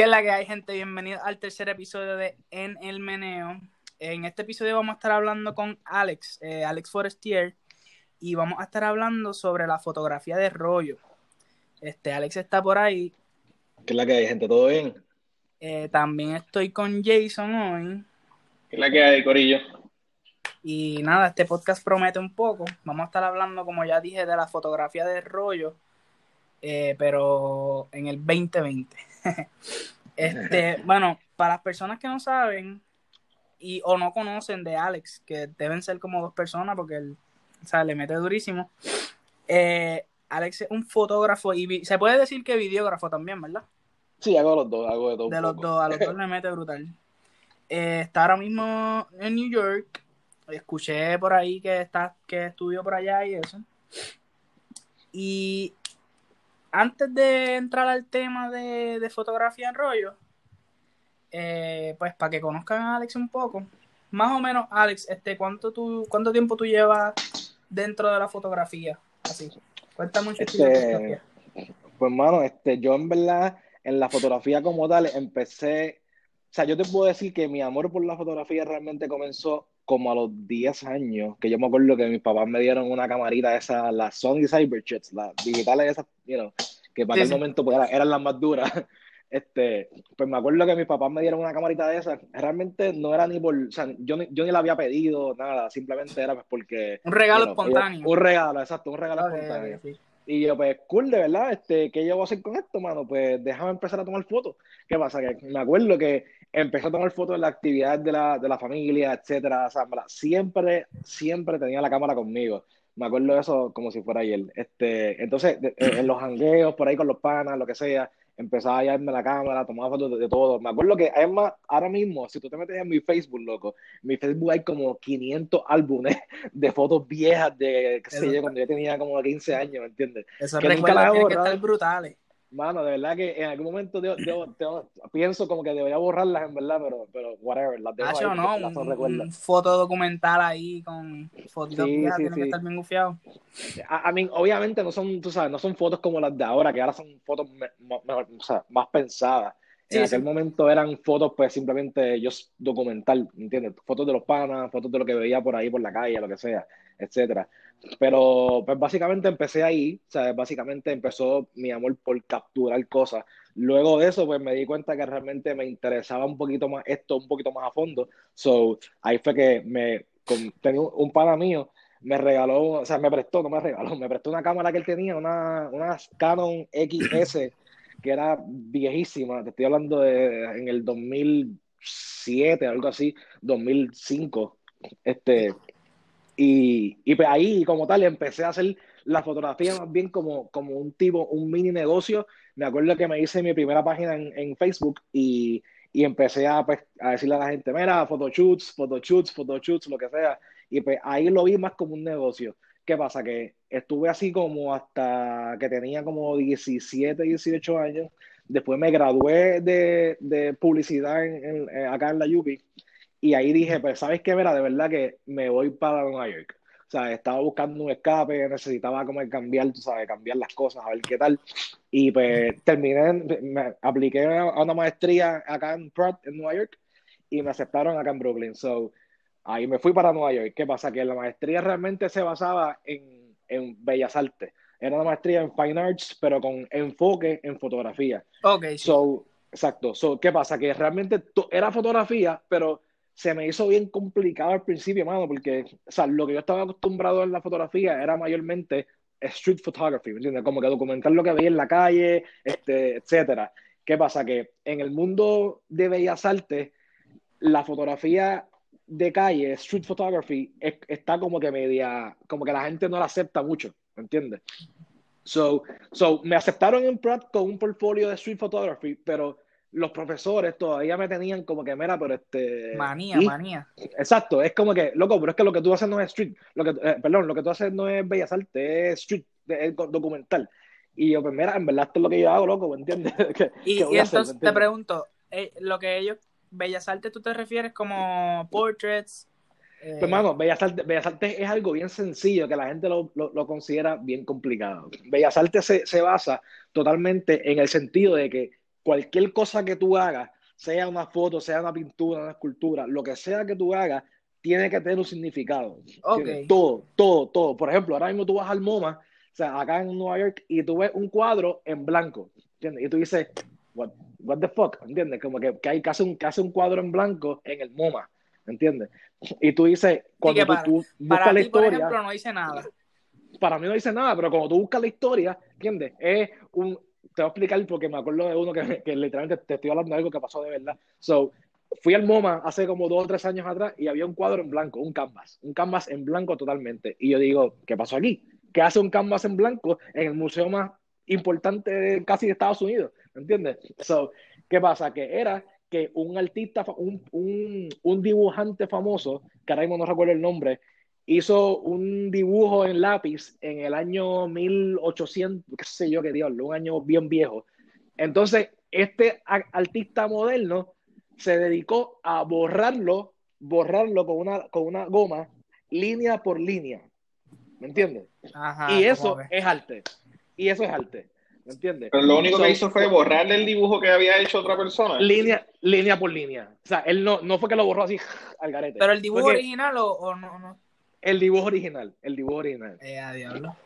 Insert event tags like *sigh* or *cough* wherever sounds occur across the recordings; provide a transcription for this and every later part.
¿Qué es la que hay, gente? Bienvenido al tercer episodio de En el Meneo. En este episodio vamos a estar hablando con Alex, eh, Alex Forestier, y vamos a estar hablando sobre la fotografía de rollo. Este, Alex está por ahí. ¿Qué es la que hay, gente? ¿Todo bien? Eh, también estoy con Jason hoy. ¿Qué es la que hay, Corillo? Y nada, este podcast promete un poco. Vamos a estar hablando, como ya dije, de la fotografía de rollo, eh, pero en el 2020. *laughs* este, bueno, para las personas que no saben y o no conocen de Alex, que deben ser como dos personas porque él o sea, le mete durísimo. Eh, Alex es un fotógrafo y se puede decir que videógrafo también, ¿verdad? Sí, hago los dos, hago de todo. De los dos, a los dos *laughs* le mete brutal. Eh, está ahora mismo en New York. Escuché por ahí que está, que estudió por allá y eso. Y antes de entrar al tema de, fotografía en rollo, eh, pues para que conozcan a Alex un poco, más o menos, Alex, este, ¿cuánto, tú, cuánto tiempo tú llevas dentro de la fotografía? Así, cuéntame mucho este, Pues, mano, este, yo en verdad, en la fotografía como tal, empecé, o sea, yo te puedo decir que mi amor por la fotografía realmente comenzó como a los 10 años, que yo me acuerdo que mis papás me dieron una camarita esa, la Sony Cyberchats, las digitales esas, you que para ese momento pues, eran, las más duras. *laughs* Este, pues me acuerdo que mis papás me dieron una camarita de esas. Realmente no era ni por, o sea, yo, yo ni la había pedido, nada, simplemente era pues porque... Un regalo espontáneo. un regalo, exacto, un regalo espontáneo. Y yo, pues, cool, de verdad, este, ¿qué yo voy a hacer con esto, mano? Pues déjame empezar a tomar fotos. ¿Qué pasa? Que me acuerdo que empecé a tomar fotos de las actividades de la, de la familia, etcétera. O sea, siempre, siempre tenía la cámara conmigo. Me acuerdo de eso como si fuera ayer. Este, entonces, en los hangueos, por ahí con los panas, lo que sea, empezaba a llevarme la cámara, tomaba fotos de, todo. Me acuerdo que además, ahora mismo, si tú te metes en mi Facebook, loco, en mi Facebook hay como 500 álbumes de fotos viejas de, qué sé yo, cuando yo tenía como 15 años, ¿me entiendes? Eso que nunca que estar brutales. Mano, de verdad que en algún momento yo, yo, *clears throat* pienso como que debería borrarlas en verdad, pero, pero whatever, las dejo ahí, no, las un, un, foto documental ahí con fotos sí, sí, tiene que estar bien gufiado. A, mí, obviamente no son, tú sabes, no son fotos como las de ahora, que ahora son fotos o sea, más pensadas. en aquel momento eran fotos, pues simplemente yo documental, ¿entiendes? Fotos de los panas, fotos de lo que veía por ahí, por la calle, lo que sea, etcétera. Pero pues básicamente empecé ahí, sea, básicamente empezó mi amor por capturar cosas. Luego de eso, pues me di cuenta que realmente me interesaba un poquito más esto, un poquito más a fondo. So, ahí fue que me, tenía un pana mío, me regaló, o sea, me prestó, no me regaló, me prestó una cámara que él tenía, una, una Canon XS, que era viejísima, te estoy hablando de en el 2007, algo así, 2005. Este, y, y pues ahí, como tal, empecé a hacer la fotografía más bien como, como un tipo, un mini negocio. Me acuerdo que me hice mi primera página en, en Facebook y, y empecé a, pues, a decirle a la gente, mira, photoshoots, photoshoots, photoshoots, lo que sea. Y pues ahí lo vi más como un negocio. ¿Qué pasa? Que estuve así como hasta que tenía como 17, 18 años. Después me gradué de, de publicidad en, acá en la UPI y ahí dije, pues, ¿sabes qué? Mira, de verdad que me voy para Nueva York. O sea, estaba buscando un escape, necesitaba como cambiar, tú sabes, cambiar las cosas, a ver qué tal. Y pues terminé, me apliqué a una maestría acá en Pratt, en Nueva York, y me aceptaron acá en Brooklyn. So, ahí me fui para Nueva York. ¿Qué pasa? Que la maestría realmente se basaba en, en Bellas Artes. Era una maestría en Fine Arts, pero con enfoque en fotografía. Ok. So, exacto. So, ¿Qué pasa? Que realmente era fotografía, pero se me hizo bien complicado al principio, mano, porque, o sea, lo que yo estaba acostumbrado en la fotografía era mayormente street photography, ¿me entiendes? Como que documentar lo que veía en la calle, este, etcétera. ¿Qué pasa? Que en el mundo de bellas artes, la fotografía de calle, street photography, está como que media, como que la gente no la acepta mucho, ¿me entiendes? So, so, me aceptaron en Pratt con un portfolio de street photography, pero los profesores todavía me tenían como que, mira, pero este... Manía, manía. Exacto, es como que, loco, pero es que lo que tú haces no es street, lo que, eh, perdón, lo que tú haces no es bellas artes, es street, es documental. Y yo, pues mira, en verdad esto es lo que yo hago, loco, ¿me entiendes? *laughs* y, entonces te pregunto, eh, lo que ellos, bellas artes, ¿tú te refieres como portraits? Eh... Pues, mano, Bellas Artes, Bellas Artes es algo bien sencillo que la gente lo, lo, considera bien complicado. Bellas Artes se, se basa totalmente en el sentido de que cualquier cosa que tú hagas, sea una foto, sea una pintura, una escultura, lo que sea que tú hagas, tiene que tener un significado. Todo, todo, todo. Por ejemplo, ahora mismo tú vas al MoMA, o sea, acá en Nueva York, y tú ves un cuadro en blanco, ¿entiendes? Y tú dices, what, what the fuck, ¿entiendes? Como que, que hay hacer, un, hace un cuadro en blanco en el MoMA, ¿entiendes? Y tú dices, cuando tú, buscas Para la ti, por historia, ejemplo, no dice nada. para mí no dice nada, pero cuando tú buscas la historia, ¿entiendes? Es un, te voy a explicar porque me acuerdo de uno que, *laughs* que literalmente te estoy hablando de algo que pasó de verdad. So, fui al MoMA hace como dos o tres años atrás y había un cuadro en blanco, un canvas, un canvas en blanco totalmente. Y yo digo, ¿qué pasó aquí? ¿Qué hace un canvas en blanco en el museo más importante casi de Estados Unidos? ¿Entiendes? So, ¿qué pasa? Que era que un artista, un, un, un dibujante famoso, que ahora mismo no recuerdo el nombre, hizo un dibujo en lápiz en el año 1800, qué sé yo qué diablo, un año bien viejo. Entonces, este a- artista moderno se dedicó a borrarlo, borrarlo con una, con una goma, línea por línea. ¿Me entiendes? Ajá. y eso es arte. Y eso es arte. ¿Me entiendes? Pero lo único So, que hizo fue borrarle el dibujo que había hecho otra persona. Línea, línea por línea. O sea, él no, no fue que lo borró así al garete. Pero el dibujo original o, o no, no. El dibujo original. El dibujo original. Eh, a diablo.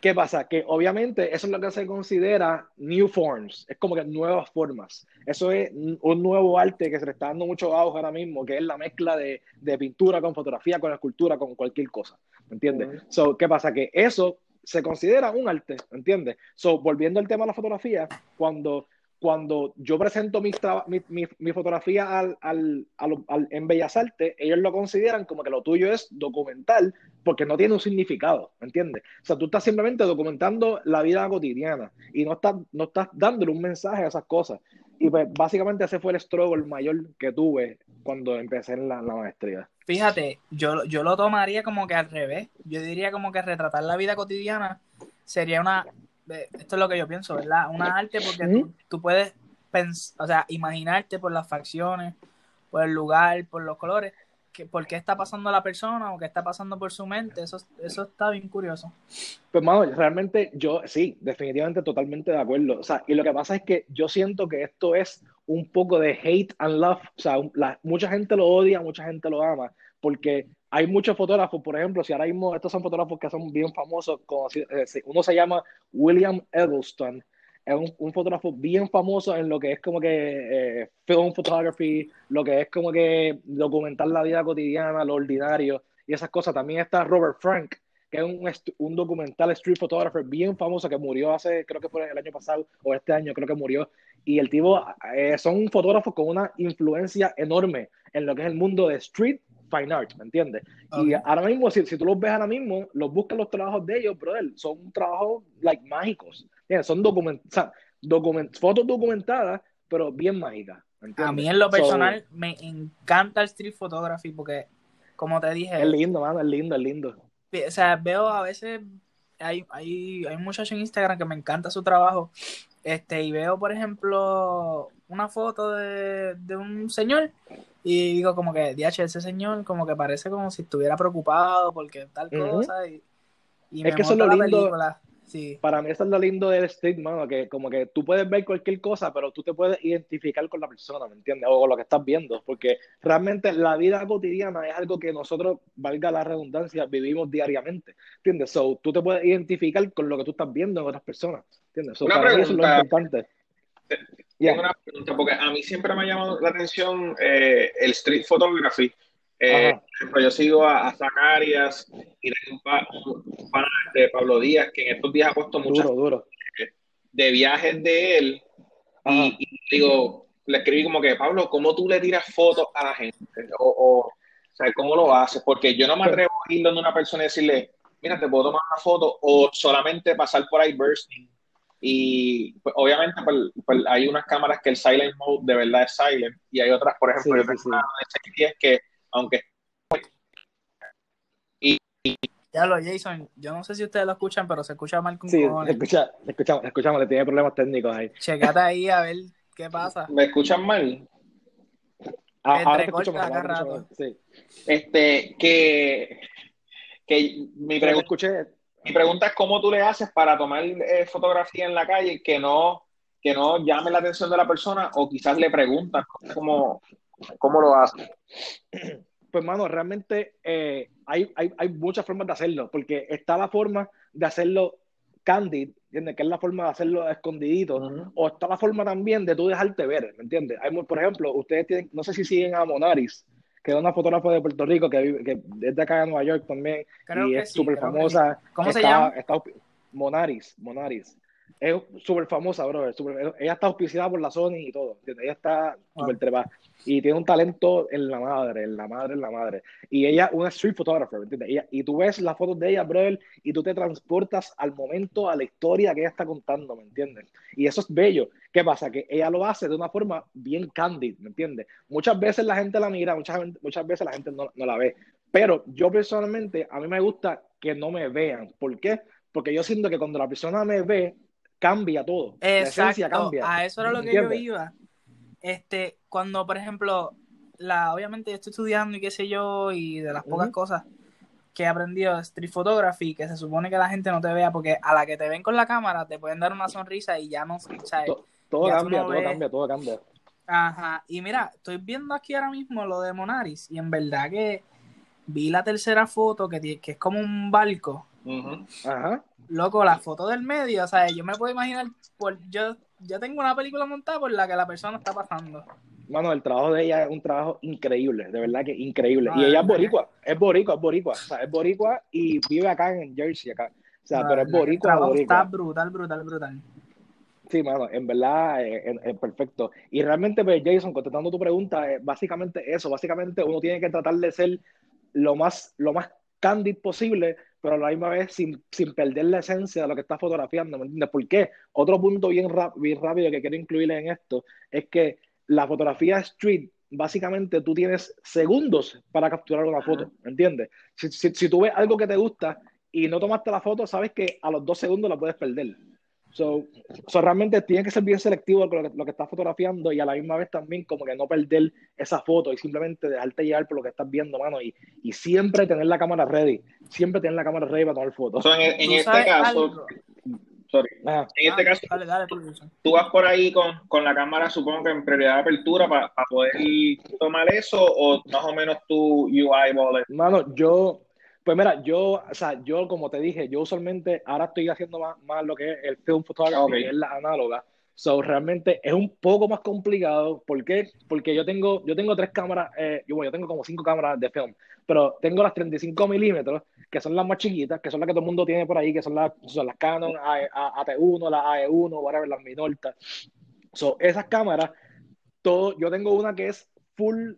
¿Qué pasa? Que obviamente eso es lo que se considera new forms, es como que nuevas formas. Eso es un nuevo arte que se le está dando mucho auge ahora mismo, que es la mezcla de, de pintura con fotografía, con escultura, con cualquier cosa. ¿Me entiendes? Ujú. So, ¿Qué pasa? Que eso se considera un arte, ¿me entiendes? So, volviendo al tema de la fotografía, cuando, cuando yo presento mi, traba- mi, mi- mi fotografía al, al- al- en Bellas Artes, ellos lo consideran como que lo tuyo es documental porque no tiene un significado, ¿me entiendes? O sea, tú estás simplemente documentando la vida cotidiana y no estás, no estás dándole un mensaje a esas cosas. Y pues básicamente ese fue el struggle mayor que tuve cuando empecé en la, la maestría. Fíjate, yo, yo lo tomaría como que al revés. Yo diría como que retratar la vida cotidiana sería una. Esto es lo que yo pienso, ¿verdad? Una arte porque tú, tú puedes o sea, imaginarte por las facciones, por el lugar, por los colores, que, por qué está pasando la persona o qué está pasando por su mente. Eso, eso está bien curioso. Pues, mano, realmente yo sí, definitivamente totalmente de acuerdo. O sea, y lo que pasa es que yo siento que esto es un poco de hate and love. O sea, la- mucha gente lo odia, mucha gente lo ama, porque hay muchos fotógrafos, por ejemplo, si ahora mismo estos son fotógrafos que son bien famosos, eh, uno se llama William Eggleston, es un, fotógrafo bien famoso en lo que es como que eh, film photography, lo que es como que documentar la vida cotidiana, lo ordinario y esas cosas. También está Robert Frank, que es un, un documental street photographer bien famoso que murió hace, creo que fue el año pasado o este año, creo que murió. Y el tipo, eh, son fotógrafos con una influencia enorme en lo que es el mundo de street fine art, ¿me entiendes? Y ahora mismo, si, si tú los ves ahora mismo, los buscas los trabajos de ellos, brother, son trabajos, like, mágicos. ¿entiendes? Son document, o sea, document- fotos documentadas, pero bien mágicas. ¿me A entiendes? mí en lo So, personal me encanta el street photography porque, como te dije, es lindo, mano, es lindo, es lindo. o sea, veo a veces, hay, hay, hay un muchacho en Instagram que me encanta su trabajo, este, y veo, por ejemplo, una foto de, de un señor, y digo como que, DH, ese señor como que parece como si estuviera preocupado porque tal cosa, y, y Es me que eso es lo lindo. película. Sí, Para mí eso es lo lindo del street, mano, que como que tú puedes ver cualquier cosa, pero tú te puedes identificar con la persona, ¿me entiendes? O con lo que estás viendo, porque realmente la vida cotidiana es algo que nosotros, valga la redundancia, vivimos diariamente, ¿entiendes? So, tú te puedes identificar con lo que tú estás viendo en otras personas, ¿entiendes? So, Una para mí eso es lo pregunta. importante. Tengo Yeah. una pregunta, porque a mí siempre me ha llamado la atención eh, el street photography. Eh, por ejemplo, yo sigo a, a Zacarias y tengo un, pa- un pana de Pablo Díaz que en estos días ha puesto muchas Duro, duro. de viajes de él y, y digo, le escribí como que, Pablo, ¿cómo tú le tiras fotos a la gente? O, o, o sea, ¿cómo lo haces? Porque yo no me atrevo a ir donde una persona y decirle, mira, te puedo tomar una foto o solamente pasar por ahí bursting. Y pues, obviamente pues, pues, hay unas cámaras que el silent mode de verdad es silent y hay otras, por ejemplo, Sí, sí, sí. una de 610 que aunque ya lo, Jason, yo no sé si ustedes lo escuchan, pero se escucha mal con Sí, cojones. escucha, escuchamos, escuchamos, le tiene problemas técnicos ahí. Checate ahí a ver qué pasa. me escuchan mal, Ah, ahora te escucho mejor, ahora escucho rato. Sí. este, que, que mi pregunta escuché, Mi pregunta es cómo tú le haces para tomar eh, fotografía en la calle que no, que no llame la atención de la persona o quizás le preguntan cómo, cómo lo hace? *clears throat* Pues, mano, realmente eh, hay, hay, hay, muchas formas de hacerlo, porque está la forma de hacerlo candid, ¿entiendes? Que es la forma de hacerlo escondidito, o está la forma también de tú dejarte ver, ¿me entiendes? Hay, por ejemplo, ustedes tienen, no sé si siguen a Monaris, que es una fotógrafa de Puerto Rico que, que es de acá de Nueva York también, y es súper famosa. ¿Cómo se llama? Monaris, Monaris es súper famosa, bro. ella está auspiciada por la Sony y todo. Ella está ah. súper trepada. Y tiene un talento en la madre, en la madre, en la madre. Y ella, una street photographer, ¿entiendes? y tú ves las fotos de ella, brother, y tú te transportas al momento, a la historia que ella está contando, ¿me entiendes? Y eso es bello. ¿Qué pasa? Que ella lo hace de una forma bien candid, ¿me entiendes? Muchas veces la gente la mira, muchas, muchas veces la gente no, no la ve. Pero yo personalmente, a mí me gusta que no me vean. ¿Por qué? Porque yo siento que cuando la persona me ve, cambia todo. Exacto. cambia. A eso era lo que yo iba. Este, cuando, por ejemplo, la, obviamente yo estoy estudiando y qué sé yo, y de las pocas cosas que he aprendido de street photography, que se supone que la gente no te vea, porque a la que te ven con la cámara te pueden dar una sonrisa y ya no, ¿sabes? todo, cambia, todo cambia, todo cambia. Ajá, y mira, estoy viendo aquí ahora mismo lo de Monaris, y en verdad que vi la tercera foto que, que es como un barco. Ajá loco, la foto del medio, o sea, yo me puedo imaginar, por, yo, yo tengo una película montada por la que la persona está pasando. Mano, el trabajo de ella es un trabajo increíble, de verdad que increíble. y ella es boricua, es boricua, es boricua, o sea, es boricua y vive acá en Jersey, acá. O sea, pero es boricua, boricua. Está brutal, brutal, brutal. Sí, mano, en verdad es, perfecto. Y realmente, pues, Jason, contestando tu pregunta, es básicamente eso. Básicamente uno tiene que tratar de ser lo más, lo más candid posible pero a la misma vez sin, sin, perder la esencia de lo que está fotografiando, ¿me entiendes? ¿Por qué? Otro punto bien, bien rápido que quiero incluir en esto es que la fotografía street, básicamente tú tienes segundos para capturar una foto, ¿me entiendes? Si, si, si, tú ves algo que te gusta y no tomaste la foto, sabes que a los dos segundos la puedes perder. So, realmente tienes que ser bien selectivo con lo que, lo que, estás fotografiando y a la misma vez también como que no perder esa foto y simplemente dejarte llevar por lo que estás viendo, mano, y, y siempre tener la cámara ready, siempre tener la cámara ready para tomar fotos. en, este caso, sorry, en este caso, tú vas por ahí con, con, la cámara, supongo que en prioridad de apertura para poder tomar eso o más o menos tu UI wallet. Mano, yo pues mira, yo, o sea, yo como te dije, yo usualmente ahora estoy haciendo más, más lo que es el film photography, que es la análoga. So, realmente es un poco más complicado. ¿Por qué? Porque yo tengo, yo tengo tres cámaras, eh, yo, bueno, yo tengo como cinco cámaras de film, pero tengo las 35 milímetros, que son las más chiquitas, que son las que todo el mundo tiene por ahí, que son las, son las Canon AT1, las AE1, whatever, las Minolta. So, esas cámaras, todo, yo tengo una que es full,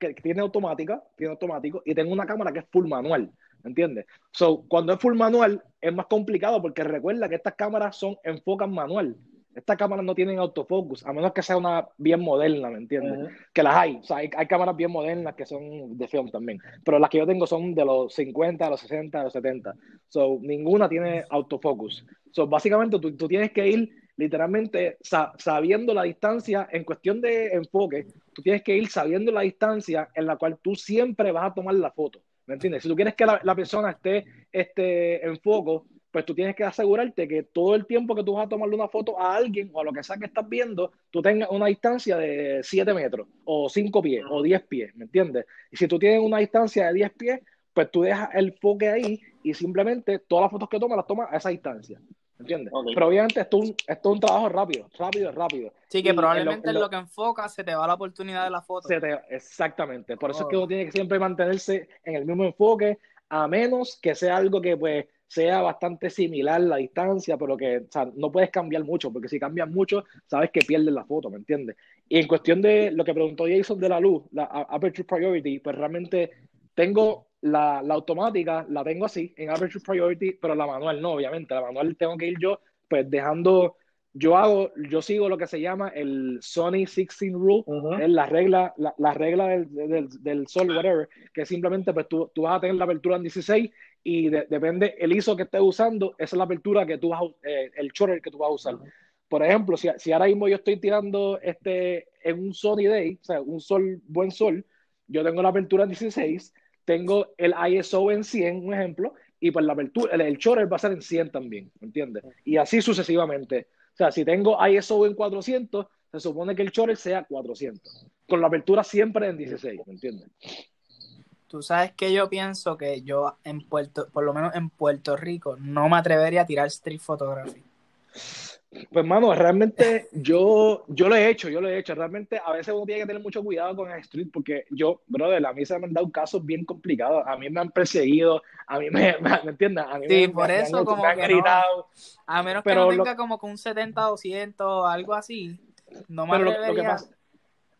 que tiene automática, tiene automático, y tengo una cámara que es full manual. ¿Entiendes? So, cuando es full manual es más complicado porque recuerda que estas cámaras son enfocan manual. Estas cámaras no tienen autofocus, a menos que sea una bien moderna, ¿me entiendes? Que las hay, o sea, hay, cámaras bien modernas que son de film también, pero las que yo tengo son de los 50, de los 60, de los 70. So, ninguna tiene autofocus. So, básicamente tú, tú tienes que ir literalmente sabiendo la distancia en cuestión de enfoque, tú tienes que ir sabiendo la distancia en la cual tú siempre vas a tomar la foto. ¿Me entiendes? Si tú quieres que la, persona esté, esté en foco, pues tú tienes que asegurarte que todo el tiempo que tú vas a tomarle una foto a alguien o a lo que sea que estás viendo, tú tengas una distancia de 7 metros o 5 pies o 10 pies, ¿me entiendes? Y si tú tienes una distancia de 10 pies, pues tú dejas el foque ahí y simplemente todas las fotos que tomas las tomas a esa distancia. ¿Entiendes? Pero obviamente esto es, un, esto es un trabajo rápido, rápido, rápido. Sí, que probablemente en lo, que enfoca se te va la oportunidad de la foto. exactamente. Por eso es que uno tiene que siempre mantenerse en el mismo enfoque, a menos que sea algo que pues sea bastante similar la distancia, pero que o sea, no puedes cambiar mucho, porque si cambias mucho, sabes que pierdes la foto, ¿me entiendes? Y en cuestión de lo que preguntó Jason de la luz, la Aperture Priority, pues realmente tengo la, la, automática la tengo así, en average priority, pero la manual no, obviamente. La manual tengo que ir yo, pues dejando, yo hago, yo sigo lo que se llama el Sony 16 Rule, es la regla, la, regla del, del, sol, whatever, que simplemente pues tú, tú, vas a tener la apertura en 16 y depende el ISO que estés usando, esa es la apertura que tú vas eh, el shutter que tú vas a usar. Por ejemplo, si, si ahora mismo yo estoy tirando este en un Sony Day, o sea, un sol, buen sol, yo tengo la apertura en 16, tengo el ISO en 100, un ejemplo, y pues la apertura, el, el va a ser en 100 también, ¿me entiendes? Y así sucesivamente. O sea, si tengo ISO en 400, se supone que el short sea 400. Con la apertura siempre en 16, ¿me entiendes? Tú sabes que yo pienso que yo en Puerto, por lo menos en Puerto Rico, no me atrevería a tirar street photography. Pues, mano, realmente yo, yo lo he hecho, yo lo he hecho. Realmente a veces uno tiene que tener mucho cuidado con el street porque yo, brother, a mí se me han dado casos bien complicados. A mí me han perseguido, a mí me, *laughs* ¿me entiendes? A mí sí, me, por me eso han, como me han que gritado. no. A menos Pero que no lo- tenga como con un 70, 200, algo así. No me Pero lo, lo que atrevería. pasa,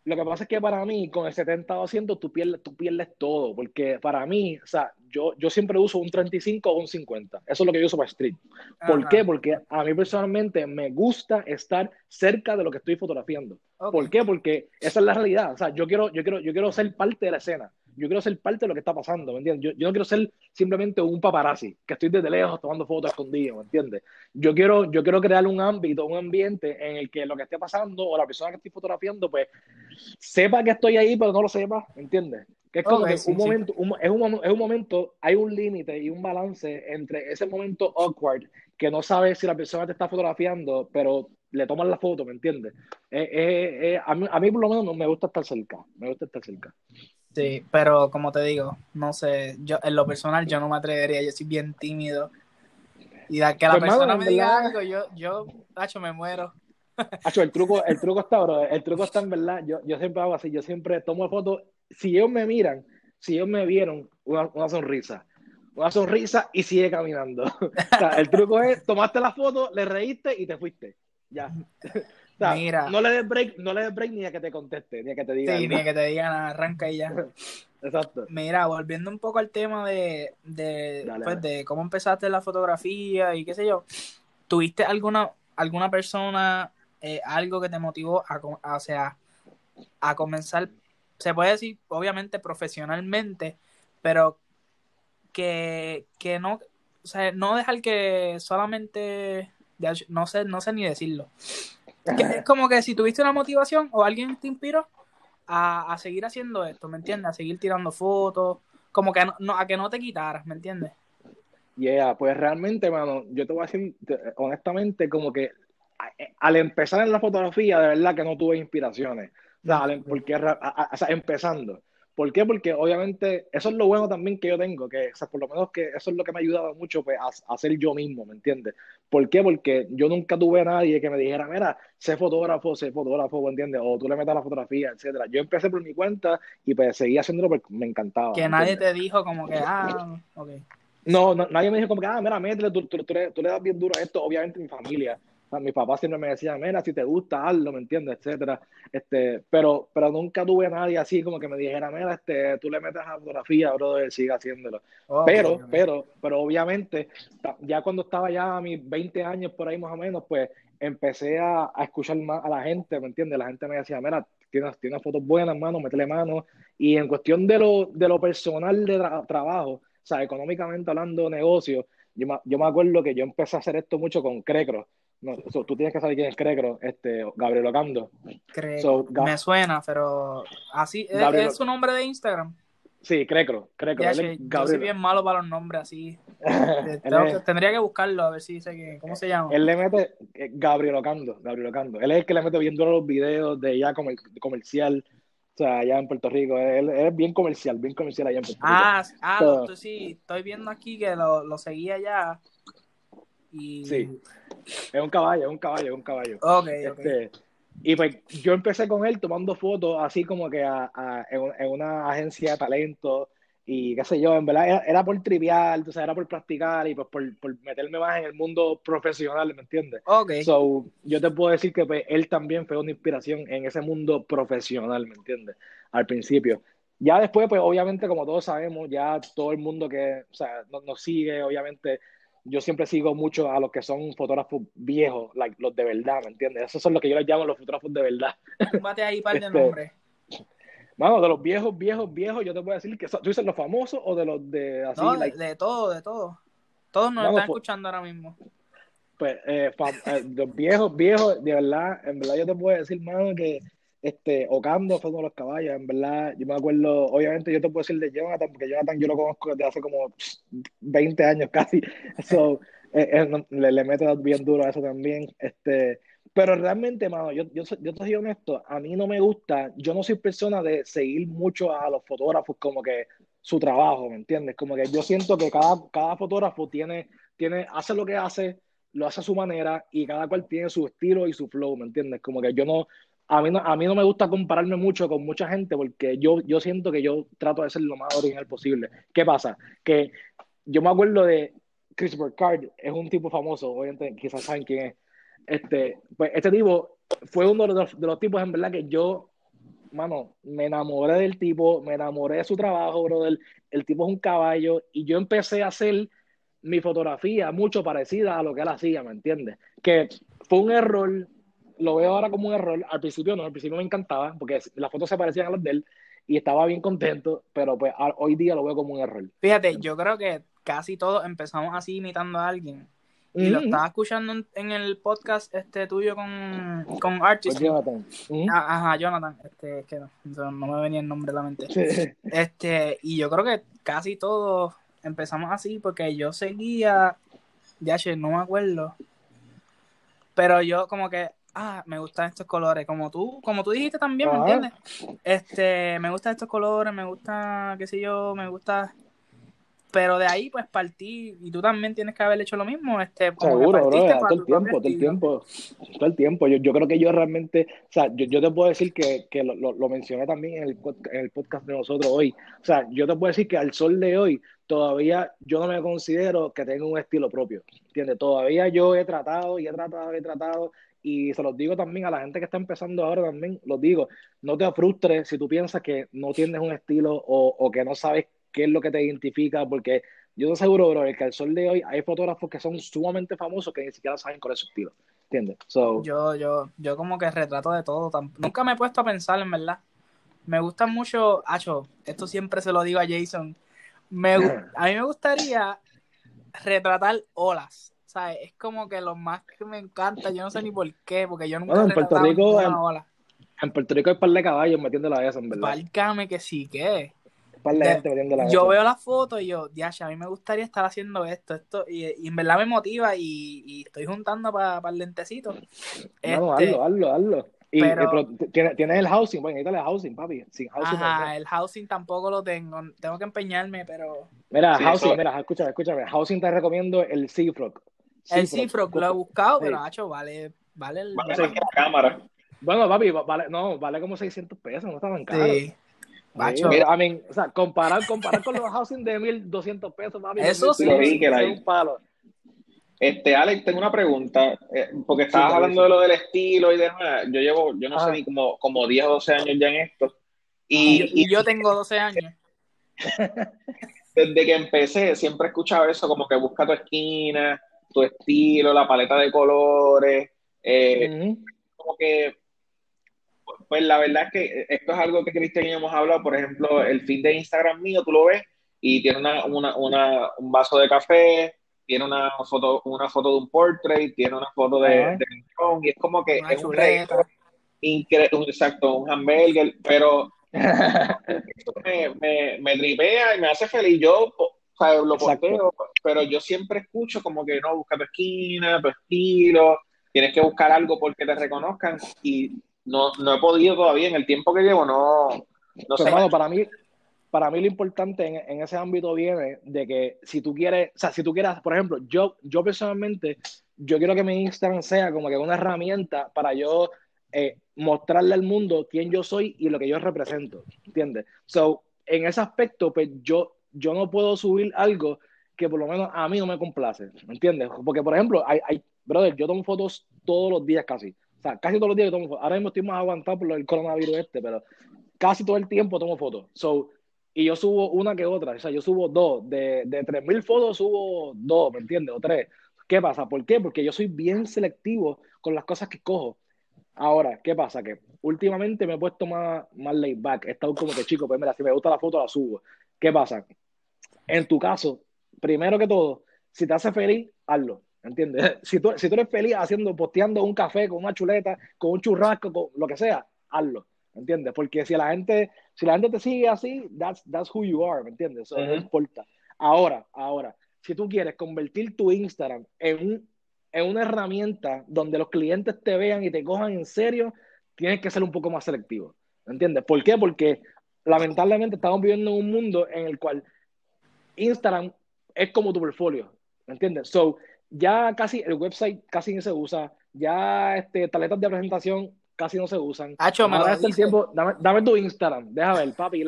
lo que pasa es que para mí, con el 70 200, tú pierdes, tú pierdes todo. Porque para mí, o sea, yo, yo siempre uso un 35 o un 50. Eso es lo que yo uso para street. ¿Por Ajá. qué? Porque a mí personalmente me gusta estar cerca de lo que estoy fotografiando. ¿Por qué? Porque esa es la realidad. O sea, yo quiero, yo quiero, yo quiero ser parte de la escena. Yo quiero ser parte de lo que está pasando, ¿me entiendes? Yo, yo no quiero ser simplemente un paparazzi, que estoy desde lejos tomando fotos escondidas, ¿me entiendes? Yo quiero, yo quiero crear un ámbito, un ambiente en el que lo que esté pasando o la persona que estoy fotografiando, pues, sepa que estoy ahí, pero no lo sepa, ¿me entiendes? Que es como Ok, que sí, un sí. momento, un- es, un, mom- es un momento, hay un límite y un balance entre ese momento awkward que no sabes si la persona te está fotografiando, pero le toman la foto, ¿me entiendes? Eh, eh, eh, a, mí, a mí por lo menos me gusta estar cerca, me gusta estar cerca. Sí, pero como te digo, no sé, yo en lo personal yo no me atrevería, yo soy bien tímido. Y da que la Pues, persona me diga verdad- algo, yo, yo, Nacho, me muero. *laughs* Hacho, el truco, el truco está, bro. El truco está en verdad. Yo, yo siempre hago así. Yo siempre tomo fotos. Si ellos me miran, si ellos me vieron, una, una sonrisa. Una sonrisa y sigue caminando. *laughs* O sea, el truco es, tomaste la foto, le reíste y te fuiste. Ya. *laughs* Sea, Mira. no le des break, no le des break ni a que te conteste, ni a que te diga. Sí, algo. ni que te digan arranca y ya. *laughs* Exacto. Mira, volviendo un poco al tema de, de, Dale, pues, dale. de cómo empezaste la fotografía y qué sé yo, ¿tuviste alguna, alguna persona, eh, algo que te motivó a, a, o sea, a comenzar, se puede decir, obviamente profesionalmente, pero que, que no, o sea, no dejar que solamente, no sé, no sé ni decirlo. Que es como que si tuviste una motivación o alguien te inspiró a, a seguir haciendo esto, ¿me entiendes? A seguir tirando fotos, como que no, no- a que no te quitaras, ¿me entiendes? Yeah, pues realmente, mano, yo te voy a decir te- honestamente, como que a- eh, al empezar en la fotografía, de verdad que no tuve inspiraciones. O sea, porque, a- a- o sea, empezando. ¿Por qué? Porque obviamente eso es lo bueno también que yo tengo, que o sea, por lo menos que eso es lo que me ha ayudado mucho pues, a, a ser yo mismo, ¿me entiendes? ¿Por qué? Porque yo nunca tuve a nadie que me dijera, mira, sé fotógrafo, sé fotógrafo, ¿me entiendes? O tú le metas la fotografía, etcétera. Yo empecé por mi cuenta y pues seguí haciéndolo porque me encantaba. Que ¿me nadie te dijo como que, ah, ok. No, no, nadie me dijo como que, ah, mira, métele, tú, tú- tú le, tú le das bien duro a esto, obviamente mi familia. Sea, mi papá siempre me decía, mira, si te gusta, hazlo, ¿me entiendes? Etcétera. Este, pero, pero nunca tuve a nadie así como que me dijera, mira, este, tú le metes a fotografía, brother, sigue haciéndolo. Ok, Pero, pero, pero obviamente, ya cuando estaba ya a mis 20 años por ahí más o menos, pues empecé a, a escuchar más a la gente, ¿me entiendes? La gente me decía, mira, tienes, tienes fotos buenas, mano, métele mano. Y en cuestión de lo, de lo personal de tra- trabajo, o sea, económicamente hablando negocio, yo me, yo me acuerdo que yo empecé a hacer esto mucho con Crecro. No, so, tú tienes que saber quién es Crecro, este, Gabriel Ocando. So, me suena, pero así, ¿es, Gabriel- es su nombre de Instagram? Sí, Crecro, Crecro. Che, yo soy Gabriel. bien malo para los nombres así. *laughs* Tengo que- tendría que buscarlo a ver si sé que, ¿cómo se llama? Él le mete, eh, Gabriel Ocando, Gabriel Ocando. Él es el que le mete bien duro los videos de ya comer- comercial, o sea, allá en Puerto Rico. Él, él es bien comercial, bien comercial allá en Puerto Rico. Ah, ah So- tú sí, estoy viendo aquí que lo, lo seguía ya. Y... Sí. Es un caballo, es un caballo, es un caballo. Ok, ok. Este, y pues yo empecé con él tomando fotos así como que a- a- en, un- en una agencia de talento y qué sé yo, en verdad era, era por trivial, sea, era por practicar y pues por, por meterme más en el mundo profesional, ¿me entiendes? Ok. So, yo te puedo decir que pues, él también fue una inspiración en ese mundo profesional, ¿me entiendes? Al principio. Ya después, pues obviamente, como todos sabemos, ya todo el mundo que o sea, nos, nos sigue, obviamente, yo siempre sigo mucho a los que son fotógrafos viejos, like, los de verdad, ¿me entiendes? Esos son los que yo les llamo los fotógrafos de verdad. Túmbate ahí par de Este, nombres. Mano, de los viejos, viejos, viejos, yo te puedo decir que son- tú dices los famosos o de los de así, No, de, like, de todo, de todo. Todos nos están pues- escuchando ahora mismo. pues, eh, eh, los viejos, viejos, de verdad, en verdad yo te puedo decir, mano, que este, Ocando fue uno de los caballos, en verdad, yo me acuerdo, obviamente yo te puedo decir de Jonathan, porque Jonathan yo lo conozco desde hace como pss, 20 años casi, *laughs* so, eh, le, le mete bien duro a eso también. Este, pero realmente, mano, yo, yo, yo te soy honesto, a mí no me gusta, yo no soy persona de seguir mucho a los fotógrafos como que su trabajo, ¿me entiendes? Como que yo siento que cada, cada fotógrafo tiene, tiene, hace lo que hace, lo hace a su manera y cada cual tiene su estilo y su flow, ¿me entiendes? Como que yo no, a mí no, a mí no me gusta compararme mucho con mucha gente porque yo, yo siento que yo trato de ser lo más original posible. ¿Qué pasa? Que yo me acuerdo de Christopher Card, es un tipo famoso, obviamente quizás saben quién es. Este, pues este tipo fue uno de los, de los tipos en verdad que yo mano, me enamoré del tipo, me enamoré de su trabajo, brother. El tipo es un caballo y yo empecé a hacer mi fotografía mucho parecida a lo que él hacía, ¿me entiendes? Que fue un error, lo veo ahora como un error. Al principio no, al principio me encantaba porque las fotos se parecían a las de él y estaba bien contento, pero pues hoy día lo veo como un error. Fíjate, yo creo que casi todos empezamos así imitando a alguien y lo estaba escuchando en, el podcast este tuyo con, con Archie. Jonathan. Ah, ajá, Jonathan. Este, es que no, no, me venía el nombre a la mente. Este, y yo creo que casi todos empezamos así porque yo seguía, ya no me acuerdo. Pero yo como que, ah, me gustan estos colores, como tú, como tú dijiste también, ¿me entiendes? Este, me gustan estos colores, me gusta, qué sé yo, me gusta. Pero de ahí pues partí. Y tú también tienes que haber hecho lo mismo este seguro bro, todo el tiempo todo el tiempo todo el tiempo. Yo, yo creo que yo realmente o sea yo, yo te puedo decir que, que lo, lo, mencioné también en el, en el podcast de nosotros hoy. O sea yo te puedo decir que al sol de hoy todavía yo no me considero que tenga un estilo propio ¿entiendes? todavía yo he tratado y he tratado y he tratado y se los digo también a la gente que está empezando ahora también, los digo, no te frustres si tú piensas que no tienes un estilo o, o que no sabes qué es lo que te identifica, porque yo te aseguro, bro, que al sol de hoy hay fotógrafos que son sumamente famosos que ni siquiera saben cuál es su estilo, ¿entiendes? yo, yo, yo como que retrato de todo, nunca me he puesto a pensar, en verdad. Me gusta mucho, Acho, esto siempre se lo digo a Jason, me, a mí me gustaría retratar olas, ¿sabes? Es como que lo más que me encanta, yo no sé ni por qué, porque yo nunca he en Puerto Rico, en, ola. En Puerto Rico hay par de caballos metiendo la eso, en verdad. Válgame que sí, que yo veo la foto y yo, ya, a mí me gustaría estar haciendo esto, esto, y, en verdad me motiva y, estoy juntando para el lentecito. No, este, hazlo, hazlo, hazlo. Y, pero, tienes, el housing, bueno, necesitas el housing, papi. Sin housing ajá, el housing tampoco lo tengo, tengo que empeñarme, pero... Mira, housing, mira, escúchame, escúchame, housing te recomiendo el Seafrog. El Seafrog, lo he buscado, pero, hacho, vale, vale el... Vale la cámara. Bueno, papi, vale, no, vale como 600 pesos, no está tan caro. Sí. Macho. Mira, I o sea, comparar, comparar con los housing de 1200 pesos, mami. Eso sí. es un palo. Este, Alex, tengo una pregunta, eh, porque estabas hablando de lo del estilo y demás. Yo llevo, yo no sé ni como, como 10 o 12 años ya en esto. Y, y, yo tengo 12 años. *laughs* Desde que empecé, siempre he escuchado eso, como que busca tu esquina, tu estilo, la paleta de colores. Eh, Como que pues la verdad es que esto es algo que Cristian y yo hemos hablado. Por ejemplo, el feed de Instagram mío, tú lo ves y tiene una, una, una, un vaso de café, tiene una foto, una foto de un portrait, tiene una foto de, y es como que es un reto increíble, exacto, un hamburger, pero *laughs* eso me, me, me, tripea y me hace feliz. Yo sea, lo posteo, pero yo siempre escucho como que no, busca tu esquina, tu estilo, tienes que buscar algo porque te reconozcan y no, no he podido todavía, en el tiempo que llevo, no, no sé. para mí, para mí lo importante en, en, ese ámbito viene de que si tú quieres, o sea, si tú quieras, por ejemplo, yo, yo personalmente, yo quiero que mi Instagram sea como que una herramienta para yo eh, mostrarle al mundo quién yo soy y lo que yo represento, ¿entiendes? So, en ese aspecto, pues yo, yo no puedo subir algo que por lo menos a mí no me complace, ¿me entiendes? Porque, por ejemplo, hay, hay, brother, yo tomo fotos todos los días casi. O sea, casi todos los días tomo fotos. Ahora mismo estoy más aguantado por el coronavirus este, pero casi todo el tiempo tomo fotos. So, y yo subo una que otra. O sea, yo subo dos. De, de 3.000 fotos subo dos, ¿me entiendes? O tres. ¿Qué pasa? ¿Por qué? Porque yo soy bien selectivo con las cosas que cojo. Ahora, ¿qué pasa? Que últimamente me he puesto más, más laid back. He estado como que, chico, pues mira, si me gusta la foto, la subo. ¿Qué pasa? En tu caso, primero que todo, si te hace feliz, hazlo. ¿Entiendes? Si tú, si tú eres feliz haciendo, posteando un café con una chuleta, con un churrasco, con lo que sea, hazlo. ¿Entiendes? Porque si la gente, si la gente te sigue así, that's, that's who you are, ¿me entiendes? Eso no importa. Ahora, ahora, si tú quieres convertir tu Instagram en, un, en una herramienta donde los clientes te vean y te cojan en serio, tienes que ser un poco más selectivo. ¿Entiendes? ¿Por qué? Porque lamentablemente estamos viviendo en un mundo en el cual Instagram es como tu portfolio. ¿Entiendes? So, ya casi el website casi no se usa, ya este, tarjetas de presentación casi no se usan. Hacho, me el tiempo, dame, dame, tu Instagram, déjame ver, papi.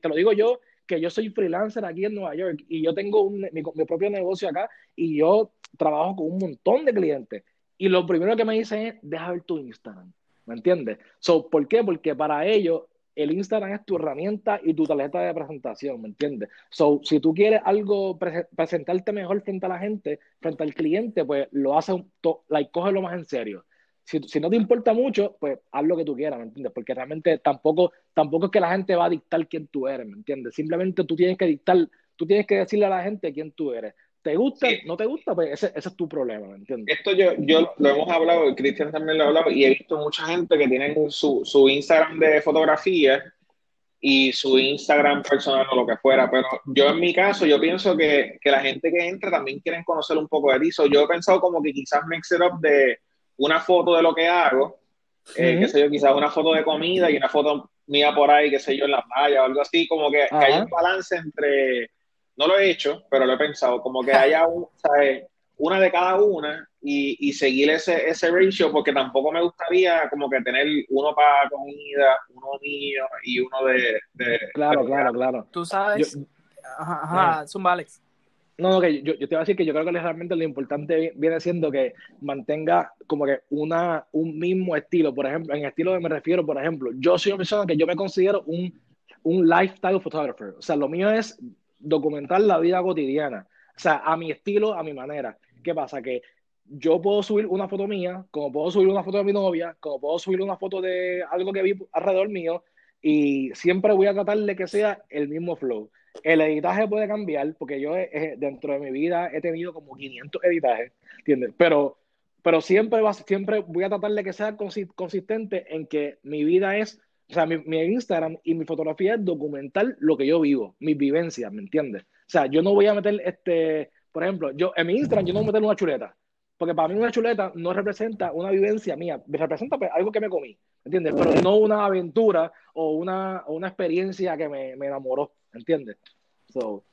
te lo digo yo, que yo soy freelancer aquí en Nueva York y yo tengo mi, mi, propio negocio acá y yo trabajo con un montón de clientes. Y lo primero que me dicen es, deja ver tu Instagram. ¿Me entiendes? So, ¿Por qué? Porque para ellos el Instagram es tu herramienta y tu tarjeta de presentación, ¿me entiendes? So, si tú quieres algo, presentarte mejor frente a la gente, frente al cliente, pues lo haces, like, cógelo más en serio. Si, si, no te importa mucho, pues haz lo que tú quieras, ¿me entiendes? Porque realmente tampoco, tampoco es que la gente va a dictar quién tú eres, ¿me entiendes? Simplemente tú tienes que dictar, tú tienes que decirle a la gente quién tú eres. ¿Te gusta? ¿No te gusta? Pues ese, ese, es tu problema, ¿me entiendes? Esto yo, yo lo hemos hablado, Cristian también lo ha hablado, y he visto mucha gente que tiene su, su Instagram de fotografía y su Instagram personal o lo que fuera, pero yo en mi caso, yo pienso que, que la gente que entra también quieren conocer un poco de ti. yo he pensado como que quizás mix it up de una foto de lo que hago, eh, qué sé yo, quizás una foto de comida y una foto mía por ahí, qué sé yo, en la playa o algo así, como que, que hay un balance entre no lo he hecho, pero lo he pensado, como que haya *laughs* un, una de cada una y, y, seguir ese, ese ratio, porque tampoco me gustaría como que tener uno para comida, uno mío y uno de... claro, claro, claro. Tú sabes... ajá, ajá, Zumba Alex. No, no, que yo, yo, te voy a decir que yo creo que realmente lo importante viene siendo que mantenga como que una, un mismo estilo. Por ejemplo, en estilo que me refiero, por ejemplo, yo soy una persona que yo me considero un, un lifestyle photographer. O sea, lo mío es documentar la vida cotidiana. O sea, a mi estilo, a mi manera. ¿Qué pasa? Que yo puedo subir una foto mía, como puedo subir una foto de mi novia, como puedo subir una foto de algo que vi alrededor mío, y siempre voy a tratar de que sea el mismo flow. El editaje puede cambiar, porque yo eh, dentro de mi vida he tenido como 500 editajes, ¿entiendes? Pero, pero siempre, va, siempre voy a tratar de que sea consistente en que mi vida es o sea, mi, Instagram y mi fotografía es documentar lo que yo vivo, mis vivencias, ¿me entiendes? O sea, yo no voy a meter, este, por ejemplo, yo en mi Instagram yo no voy a meter una chuleta, porque para mí una chuleta no representa una vivencia mía, representa pues, algo que me comí, ¿me entiendes? Pero no una aventura o una, una experiencia que me, me enamoró, ¿me entiendes? So,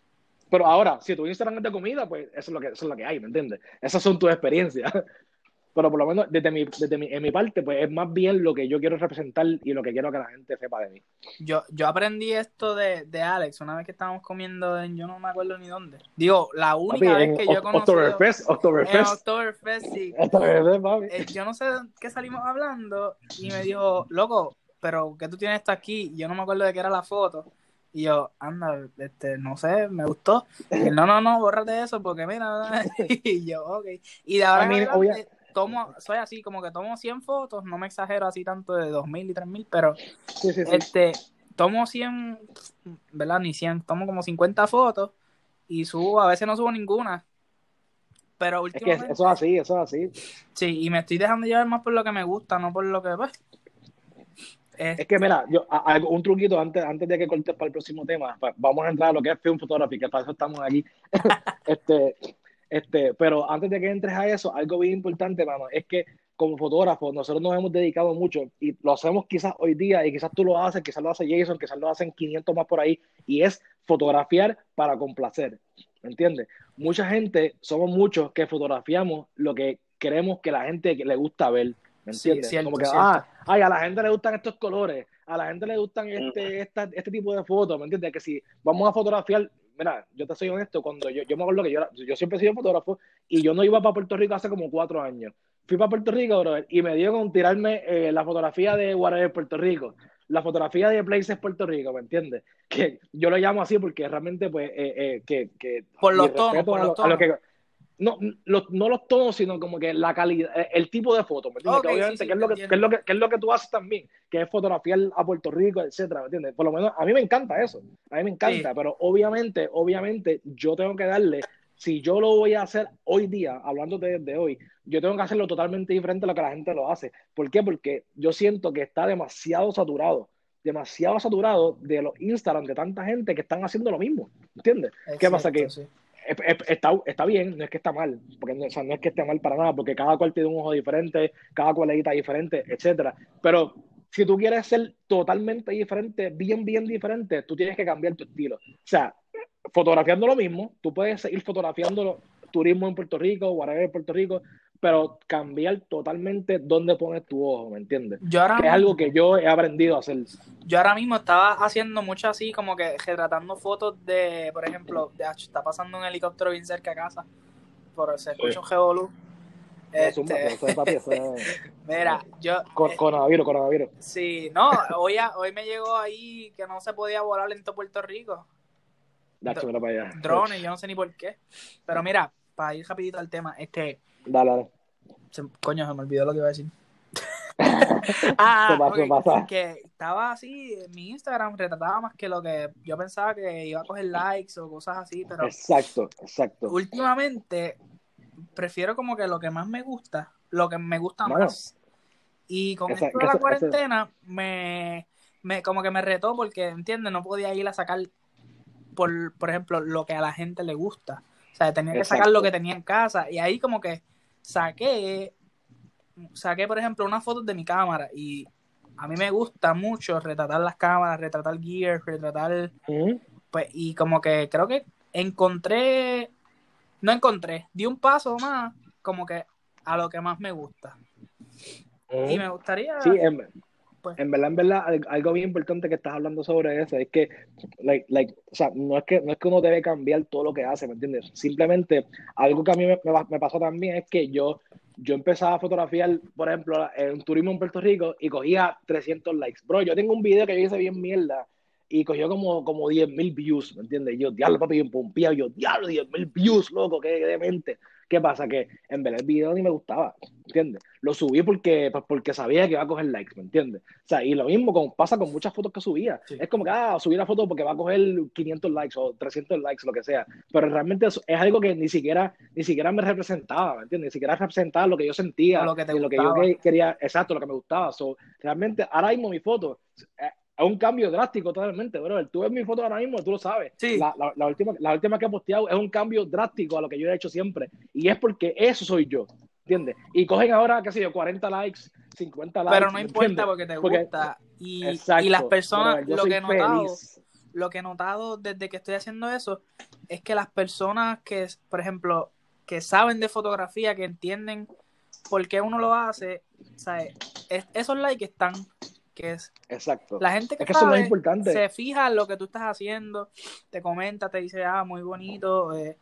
pero ahora, si tu Instagram es de comida, pues eso es lo que, eso es lo que hay, ¿me entiendes? Esas son tus experiencias *laughs* pero por lo menos desde mi, desde mi, en mi parte, pues es más bien lo que yo quiero representar y lo que quiero que la gente sepa de mí. Yo, yo aprendí esto de, de Alex una vez que estábamos comiendo en yo no me acuerdo ni dónde. Digo, la única vez que yo he conocido... Oktoberfest, Oktoberfest. Oktoberfest, sí. Oktoberfest, papi. Eh, yo no sé de qué salimos hablando y me dijo, loco, pero que tú tienes esto aquí? Yo no me acuerdo de qué era la foto. Y yo, anda, este, no sé, me gustó. Y no, no, no, bórrate eso porque mira. *laughs* y yo, ok. Y de ahora tomo, soy así, como que tomo 100 fotos, no me exagero así tanto de 2000 y 3000, pero este tomo 100, ¿verdad? Ni 100, tomo como 50 fotos y subo, a veces no subo ninguna. Pero últimamente, es que eso es así, eso es así. Sí, y me estoy dejando llevar más por lo que me gusta, no por lo que pues. Es que mira, yo un truquito antes, antes de que cortes para el próximo tema, vamos a entrar a lo que es film photography, que para eso estamos aquí. *laughs* este, este, pero antes de que entres a eso, algo bien importante, mano, es que como fotógrafos nosotros nos hemos dedicado mucho y lo hacemos quizás hoy día y quizás tú lo haces, quizás lo hace Jason, quizás lo hacen 500 más por ahí y es fotografiar para complacer, ¿me entiendes? Mucha gente, somos muchos que fotografiamos lo que queremos que la gente le gusta ver, ¿me entiendes? como que, ah, ay, a la gente le gustan estos colores, a la gente le gustan este, este tipo de fotos, ¿me entiendes? Que si vamos a fotografiar mira, yo te soy honesto, cuando yo, yo me acuerdo que yo, yo siempre he sido fotógrafo y yo no iba para Puerto Rico hace como cuatro años. Fui para Puerto Rico, bro, y me dio con tirarme eh, la fotografía de Whatever Puerto Rico, la fotografía de Places Puerto Rico, ¿me entiendes? *laughs* Que yo lo llamo así porque realmente, pues, eh, eh, que, que... Por los tonos, por los tonos no, los, no los tonos, sino como que la calidad, eh, el tipo de foto, ¿me entiendes? que obviamente, que, es lo que, es lo que, es lo que tú haces también, que es fotografiar a Puerto Rico, etcétera, ¿me entiendes? Por lo menos a mí me encanta eso, a mí me encanta, pero obviamente, obviamente, yo tengo que darle, si yo lo voy a hacer hoy día, hablando de, hoy, yo tengo que hacerlo totalmente diferente a lo que la gente lo hace. ¿Por qué? Porque yo siento que está demasiado saturado demasiado saturado de los Instagram de tanta gente que están haciendo lo mismo, ¿entiendes? ¿Qué pasa? Que está, está bien, no es que está mal, porque no, o no es que esté mal para nada, porque cada cual tiene un ojo diferente, cada cual edita diferente, etcétera. Pero si tú quieres ser totalmente diferente, bien, bien diferente, tú tienes que cambiar tu estilo. O sea, fotografiando lo mismo, tú puedes seguir fotografiando turismo en Puerto Rico, whatever en Puerto Rico, pero cambiar totalmente dónde pones tu ojo, ¿me entiendes? Yo ahora que es algo que yo he aprendido a hacer. Yo ahora mismo estaba haciendo mucho así, como que retratando fotos de, por ejemplo, de, está pasando un helicóptero bien cerca a casa, por se escucha un geolú. Este... *laughs* Mira, yo. Con, coronavirus, coronavirus. Sí, no, hoy, hoy me llegó ahí que no se podía volar en todo Puerto Rico. Dáchemelo para allá. Drones, yo no sé ni por qué. Pero mira, para ir rapidito al tema, este. Dale, dale. coño, se me olvidó lo que iba a decir. *laughs* ah, pasó, okay, que estaba así, en mi Instagram retrataba más que lo que yo pensaba que iba a coger likes o cosas así, pero exacto, exacto. Últimamente prefiero como que lo que más me gusta, lo que me gusta más. Y con esto de la cuarentena me, me como que me retó porque, ¿entiendes? No podía ir a sacar por, por ejemplo, lo que a la gente le gusta. O sea, tenía que sacar lo que tenía en casa. Y ahí como que saqué, saqué, por ejemplo, unas fotos de mi cámara. Y a mí me gusta mucho retratar las cámaras, retratar gear, retratar... Pues, y como que creo que encontré, no encontré, di un paso más como que a lo que más me gusta. Y me gustaría... Sí, pues. En verdad, en verdad, algo bien importante que estás hablando sobre eso es que, like, like, o sea, no es que, no es que uno debe cambiar todo lo que hace, ¿me entiendes? Simplemente, algo que a mí me, pasó también es que yo, yo empezaba a fotografiar, por ejemplo, en turismo en Puerto Rico y cogía 300 likes. Bro, yo tengo un video que yo hice bien mierda y cogió como, como 10 mil views, ¿me entiendes? yo, diablo, papi, bien pompeado, yo, diablo, 10 mil views, loco, qué demente. ¿Qué pasa? Que en ver el video ni me gustaba, ¿entiendes? Lo subí porque, pues, porque sabía que iba a coger likes, ¿me entiendes? O sea, y lo mismo pasa con muchas fotos que subía. Es como que, ah, subí la foto porque va a coger 500 likes o 300 likes, lo que sea. Pero realmente es, algo que ni siquiera, ni siquiera me representaba, ¿me entiendes? Ni siquiera representaba lo que yo sentía, lo que, lo que yo quería, exacto, lo que me gustaba. So, realmente, ahora mismo mi foto, eh, es un cambio drástico totalmente, bro. Tú ves mi foto ahora mismo, tú lo sabes. Sí. La, la, última, la última que he posteado es un cambio drástico a lo que yo he hecho siempre. Y es porque eso soy yo, ¿entiendes? Y cogen ahora, qué sé yo, 40 likes, 50 likes. Pero no importa porque te gusta. Y, y, las personas, lo que he notado, lo que he notado desde que estoy haciendo eso, es que las personas que, por ejemplo, que saben de fotografía, que entienden por qué uno lo hace, ¿sabes? esos likes están que es. Exacto. La gente que, se fija en lo que tú estás haciendo, te comenta, te dice, ah, muy bonito. Eh,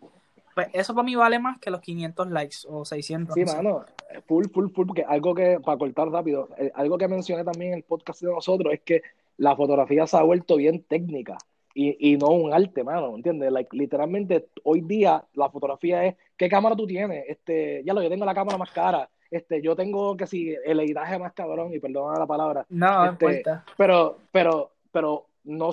pues eso para mí vale más que los 500 likes o 600. Sí, mano, full, full, full, porque algo que, para cortar rápido, eh, algo que mencioné también en el podcast de nosotros es que la fotografía se ha vuelto bien técnica. Y, y, no un arte, mano, ¿entiendes? Like, literalmente, hoy día la fotografía es, ¿qué cámara tú tienes? Este, ya lo, yo tengo la cámara más cara, este, yo tengo que si el editaje más cabrón, y perdona la palabra. No, este, pero, pero, pero no,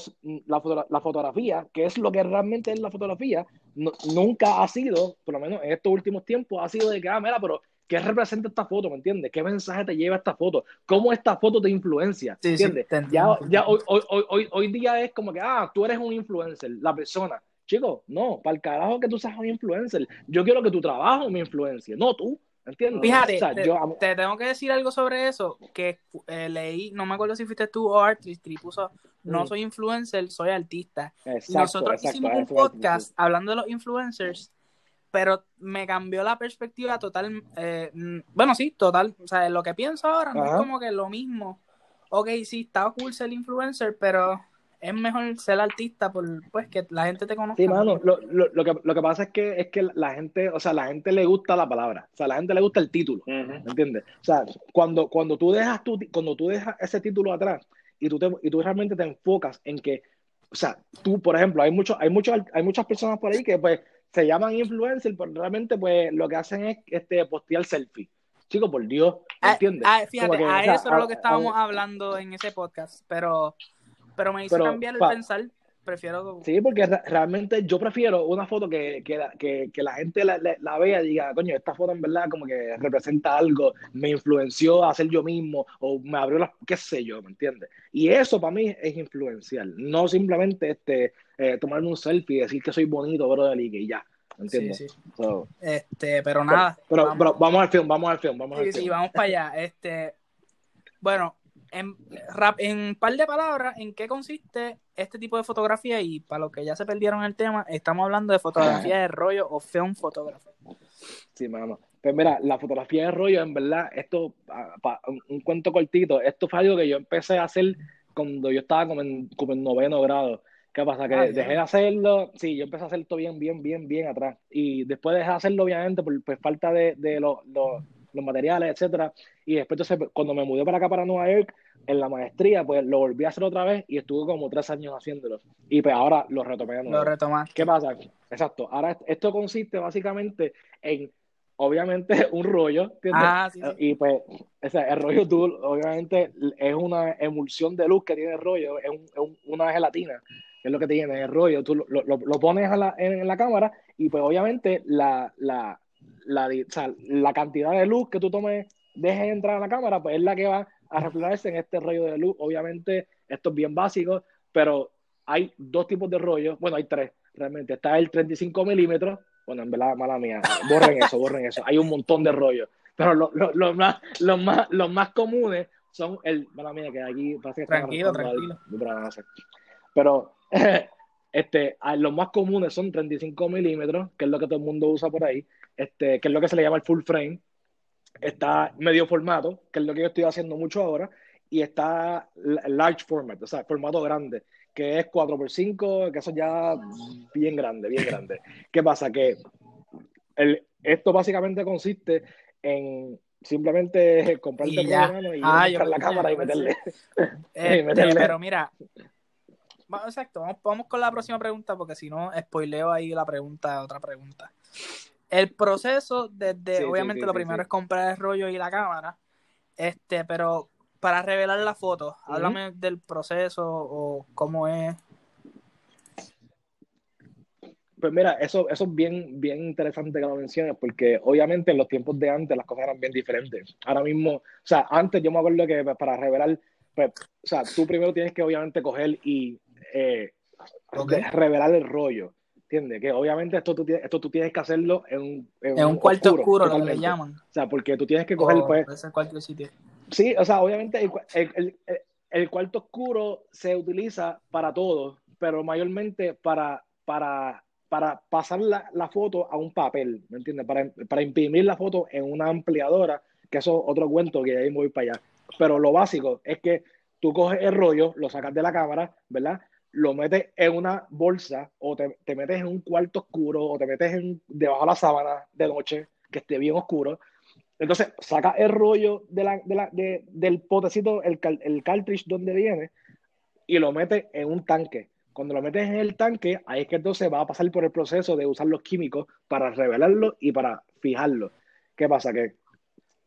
la, la, fotografía, que es lo que realmente es la fotografía, nunca ha sido, por lo menos en estos últimos tiempos, ha sido de que, ah, mira, pero ¿qué representa esta foto? ¿Me entiendes? ¿Qué mensaje te lleva esta foto? ¿Cómo esta foto te influencia? ¿Me entiendes? ya, ya hoy, hoy, hoy, hoy, día es como que, ah, tú eres un influencer, la persona. Chico, no, para el carajo que tú seas un influencer. Yo quiero que tu trabajo me influencie, no tú. ¿Entiendes? Fíjate, te, tengo que decir algo sobre eso, que eh, leí, no me acuerdo si fuiste tú o Artistry, puso, no mm. soy influencer, soy artista. y nosotros hicimos un podcast hablando de los influencers, pero me cambió la perspectiva total, eh, mm, bueno, sí, total, o sea, lo que pienso ahora no es como que lo mismo. Ok, sí, está cool ser influencer, pero es mejor ser artista por pues que la gente te conozca. Sí, mano, lo, lo, lo, que, lo que pasa es que es que la gente, o sea, la gente le gusta la palabra, o sea, la gente le gusta el título, ¿me entiendes? O sea, cuando, cuando tú dejas tu, cuando tú dejas ese título atrás y tú te, y tú realmente te enfocas en que, o sea, tú, por ejemplo, hay muchos, hay muchos, hay muchas personas por ahí que pues se llaman influencers, pero realmente pues lo que hacen es este postear selfie. Chico, por Dios, ah, ¿entiendes? Ah, fíjate, a eso es lo que estábamos hablando en ese podcast, pero pero me hizo cambiar el pensar. Prefiero. Sí, porque realmente yo prefiero una foto que, que, que, la gente la, la, vea y diga, coño, esta foto en verdad como que representa algo, me influenció a ser yo mismo o me abrió las, qué sé yo, ¿me entiendes? Y eso para mí es influencial, no simplemente este, eh, tomarme un selfie y decir que soy bonito, brother, y ya. ¿entiendes? Sí, sí. So, Este, pero nada. pero, vamos. pero vamos al film, vamos al film, vamos al Sí, sí, film. vamos para allá. Este, bueno, en, rap, en par de palabras, ¿en qué consiste este tipo de fotografía? Y para los que ya se perdieron el tema, estamos hablando de fotografía de rollo o film photography. Sí, mano. Pues mira, la fotografía de rollo, en verdad, esto, pa- pa- un, un cuento cortito, esto fue algo que yo empecé a hacer cuando yo estaba como en, como en noveno grado. ¿Qué pasa? Que Ah, dejé de hacerlo, sí, yo empecé a hacer esto bien, bien, bien, bien atrás. Y después dejé de hacerlo, obviamente, por, por falta de, de los, los, los materiales, etcétera. Y después, entonces, cuando me mudé para acá, para Nueva York, en la maestría, pues lo volví a hacer otra vez y estuve como tres años haciéndolo. Y pues ahora lo retomé de nuevo. Lo retomaste. ¿Qué pasa? Exacto. Ahora esto consiste básicamente en, obviamente, *laughs* un rollo, ¿entiendes? Ah, sí, sí. Y pues, o sea, el rollo tú, obviamente, es una emulsión de luz que tiene el rollo, es, un- es un- una gelatina, es lo que tiene el rollo. Tú lo, lo- lo pones a la- en, en la cámara y pues obviamente la, la, la, di- o sea, la cantidad de luz que tú tomes, dejes entrar a la cámara, pues es la que va a reflejarse en este rollo de luz. Obviamente, esto es bien básico, pero hay dos tipos de rollo, bueno, hay tres realmente. Está el 35 milímetros, bueno, en verdad, mala mía, borren eso, borren eso. Hay un montón de rollos, pero lo- lo- los más, los más, los más comunes son el, mala mía, que aquí parece que Tranquilo, tranquilo. pero *laughs* este, los más comunes son 35 milímetros, que es lo que todo el mundo usa por ahí, este, que es lo que se le llama el full frame. Está medio formato, que es lo que yo estoy haciendo mucho ahora, y está large format, o sea, formato grande, que es 4x5, que eso ya bien grande, bien grande. ¿Qué pasa? Que el, esto básicamente consiste en simplemente *laughs* comprarte Y el programa y Ah, yo la cámara y yo pensé. meterle. *laughs* Este, meterle. pero mira, exacto, vamos, vamos con la próxima pregunta porque si no, spoileo ahí la pregunta, otra pregunta. El proceso desde, Sí, obviamente sí, lo primero es comprar el rollo y la cámara, este, pero para revelar la foto, háblame del proceso o cómo es. Pues mira, eso, eso es bien, bien interesante que lo menciones, porque obviamente en los tiempos de antes las cosas eran bien diferentes. Ahora mismo, o sea, antes yo me acuerdo que para revelar, pues, o sea, tú primero tienes que obviamente coger y eh, revelar el rollo, ¿entiendes? Que obviamente esto tú, tienes- esto tú tienes que hacerlo en un, En un cuarto oscuro, lo que le llaman. O sea, porque tú tienes que coger, pues, cualquier sitio. Sí, o sea, obviamente el, el- el- el- el cuarto oscuro se utiliza para todo, pero mayormente para, para, para pasar la, la foto a un papel, ¿me entiendes? Para, para imprimir la foto en una ampliadora, que eso es otro cuento que ahí me voy para allá. Pero lo básico es que tú coges el rollo, lo sacas de la cámara, ¿verdad? Lo metes en una bolsa o te, te metes en un cuarto oscuro o te metes debajo de la sábana de noche, que esté bien oscuro. Entonces, saca el rollo del potecito, el, el cartridge donde viene, y lo metes en un tanque. Cuando lo metes en el tanque, ahí es que entonces va a pasar por el proceso de usar los químicos para revelarlo y para fijarlo. ¿Qué pasa? Que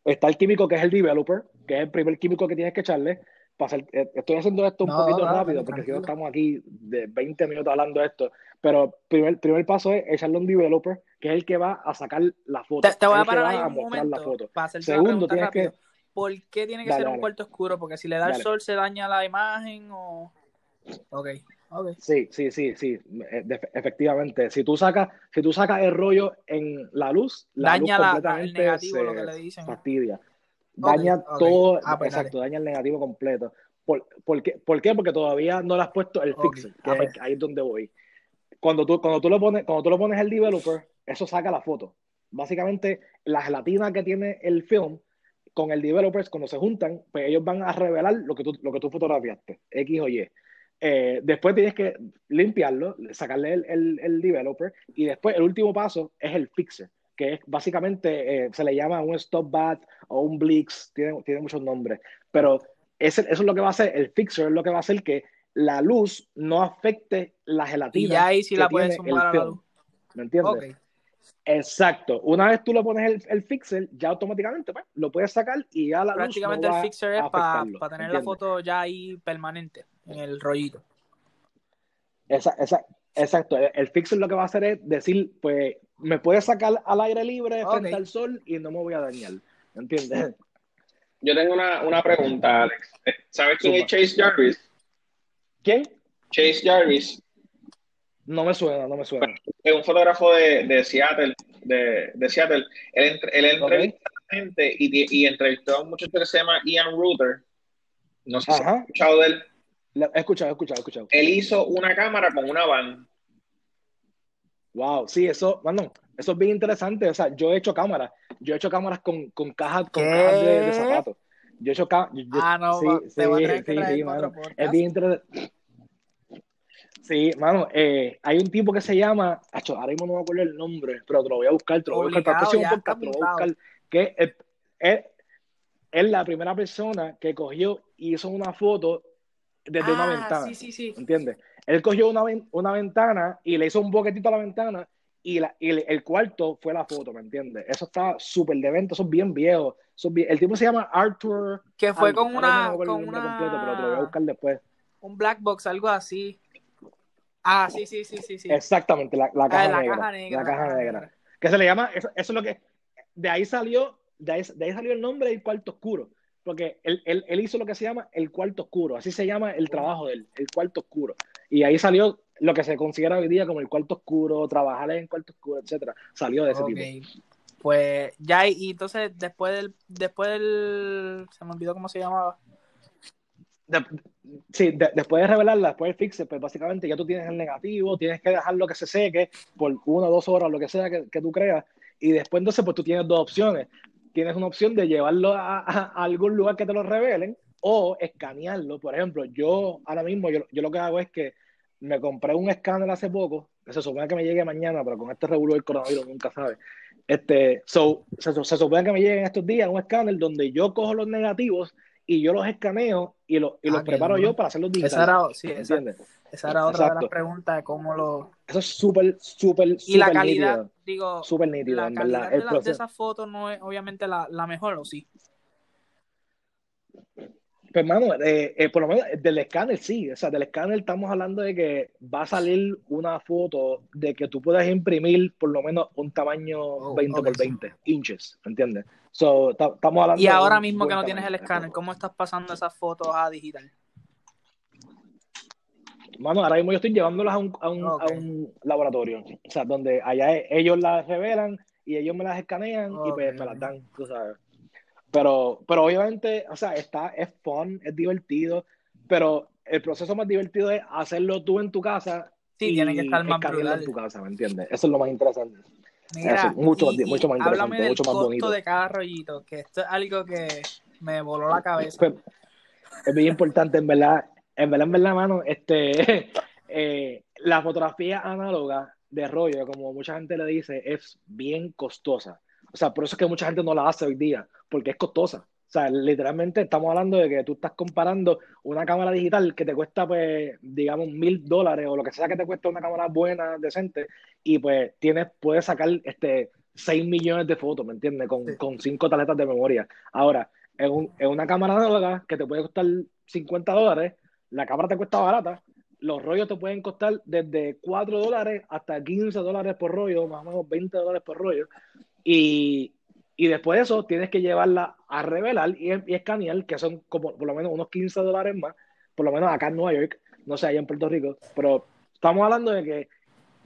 está el químico que es el developer, que es el primer químico que tienes que echarle. Eh, estoy haciendo esto un No, poquito rápido, porque si no estamos aquí de 20 minutos hablando de esto. Pero primer, primer paso es echarle un developer, que es el que va a sacar la foto. Te, te voy a parar ahí un momento foto. para Segundo, tienes rápido. ¿Por qué tiene que Dale, ser un cuarto oscuro? Porque si le da el sol se daña la imagen o... Ok, ok. Sí, sí, sí, sí, eh, efectivamente. Si tú sacas, si tú sacas el rollo en la luz, la Daña luz la- la- completamente el negativo, se lo que le dicen. fastidia. Daña todo, Ah, pues exacto, daña el negativo completo. ¿Por, por qué? ¿Por qué? Porque todavía no le has puesto el Ok. fixer, que Ah, es- pues. ahí es donde voy. Cuando tú, cuando tú lo pones, cuando tú lo pones el developer, eso saca la foto. Básicamente, la gelatina que tiene el film con el developer, cuando se juntan, pues ellos van a revelar lo que tú, lo que tú fotografiaste, X o Y. Eh, después tienes que limpiarlo, sacarle el, el, el developer, y después el último paso es el fixer, que es básicamente, eh, se le llama un stop bat o un blix, tiene, tiene muchos nombres, pero ese- eso es lo que va a hacer, el fixer es lo que va a hacer que la luz no afecte la gelatina. Y ya ahí sí la puedes sumar a la luz. ¿Me entiendes? Exacto. Una vez tú le pones el, el fixer, ya automáticamente pues, lo puedes sacar y ya la luz Prácticamente no va el fixer es para tener la foto ya ahí permanente en el rollito. Esa- esa- exacto. El, el fixer lo que va a hacer es decir, pues, me puedes sacar al aire libre Ok. frente al sol y no me voy a dañar. ¿Me entiendes? *laughs* Yo tengo una, una pregunta, Alex. ¿Sabes quién es Chase Jarvis? ¿Quién? Chase Jarvis. No me suena, no me suena. Es un fotógrafo de, de Seattle, de, de, Seattle. Él, él entrevista a la gente y, y, entrevistó a un muchacho que se llama Ian Ruther. No sé si has escuchado de él. He escuchado, he escuchado, he escuchado. Él hizo una cámara con una van. Wow, sí, eso, bueno, eso es bien interesante. O sea, yo he hecho cámaras. Yo he hecho cámaras con, con cajas, con cajas de, zapatos. Yo he hecho cámaras. Ah, no, sí, te voy a tener que sí, sí, mano. Es bien interesante. Sí, mano, eh, hay un tipo que se llama, ahora mismo no me acuerdo el nombre, pero te lo voy a buscar, te lo voy a buscar para el próximo podcast, te lo voy a buscar, que es, es, es, la primera persona que cogió y hizo una foto desde una ah, ventana, sí, sí, sí. ¿entiendes? Él cogió una, una ventana y le hizo un boquetito a la ventana y, la, y el, cuarto fue la foto, ¿me entiendes? Eso está súper de evento, eso es bien viejo. el tipo se llama Arthur. Que fue con una. con una... Completo, pero te lo voy a buscar después. Un black box, algo así. Ah, sí, sí, sí, sí. sí. Exactamente, la, la, caja, negra, La caja negra. Que se le llama, eso, eso, es lo que, de ahí salió, de ahí, de ahí salió el nombre del cuarto oscuro. Porque él, él, él, hizo lo que se llama el cuarto oscuro, así se llama el trabajo de él, el cuarto oscuro. Y ahí salió lo que se considera hoy día como el cuarto oscuro, trabajar en cuarto oscuro, etcétera. Salió de ese tipo. Pues ya, y entonces después del, después del, se me olvidó cómo se llamaba sí, después de revelarla, después del fixe, pues básicamente ya tú tienes el negativo, tienes que dejarlo que se seque por una o dos horas, lo que sea que, tú creas, y después entonces pues tú tienes dos opciones. Tienes una opción de llevarlo a, algún lugar que te lo revelen o escanearlo. Por ejemplo, yo ahora mismo, yo, yo, lo que hago es que me compré un escáner hace poco, que se supone que me llegue mañana, pero con este revuelo del coronavirus nunca sabe. Este, so, se, se supone que me llegue en estos días un escáner donde yo cojo los negativos y yo los escaneo y, lo, y los ah, preparo yo para hacerlos digitales. Esa era, sí, esa, esa era otra de las preguntas de cómo lo... Eso es súper, súper, súper Y la calidad, digo, súper nítido, la calidad de, la, de esas fotos no es obviamente la, la mejor, ¿o sí? Pues, hermano, eh, eh, por lo menos del escáner sí, o sea, del escáner estamos hablando de que va a salir una foto de que tú puedas imprimir por lo menos un tamaño 20 por 20 inches, ¿entiendes? So, estamos hablando y ahora mismo que no tienes el escáner, ¿cómo estás pasando esas fotos a digital? Mano, ahora mismo yo estoy llevándolas a un, a un, a un laboratorio, o sea, donde allá ellos las revelan y ellos me las escanean y pues me las dan, tú sabes. Pero, pero obviamente, o sea, está, es fun, es divertido, pero el proceso más divertido es hacerlo tú en tu casa. Sí, tiene que estar más en tu casa, ¿me entiendes? Eso es lo más interesante. Mira, mucho, mucho más interesante, mucho más bonito. de cada rollito, que esto es algo que me voló la cabeza. Pues, es bien importante, en verdad, en verdad, en verdad, mano, este, *laughs* eh, la fotografía análoga de rollo, como mucha gente le dice, es bien costosa. O sea, por eso es que mucha gente no la hace hoy día, porque es costosa. O sea, literalmente estamos hablando de que tú estás comparando una cámara digital que te cuesta, pues, digamos, mil dólares o lo que sea que te cuesta una cámara buena, decente, y pues tienes, puedes sacar este 6 millones de fotos, ¿me entiendes? Con, con cinco tarjetas de memoria. Ahora, en, un, en una cámara análoga que te puede costar 50 dólares, la cámara te cuesta barata, los rollos te pueden costar desde 4 dólares hasta 15 dólares por rollo, más o menos 20 dólares por rollo. Y, y después de eso tienes que llevarla a revelar y, escanear, que son como por lo menos unos 15 dólares más, por lo menos acá en Nueva York, no sé, allá en Puerto Rico, pero estamos hablando de que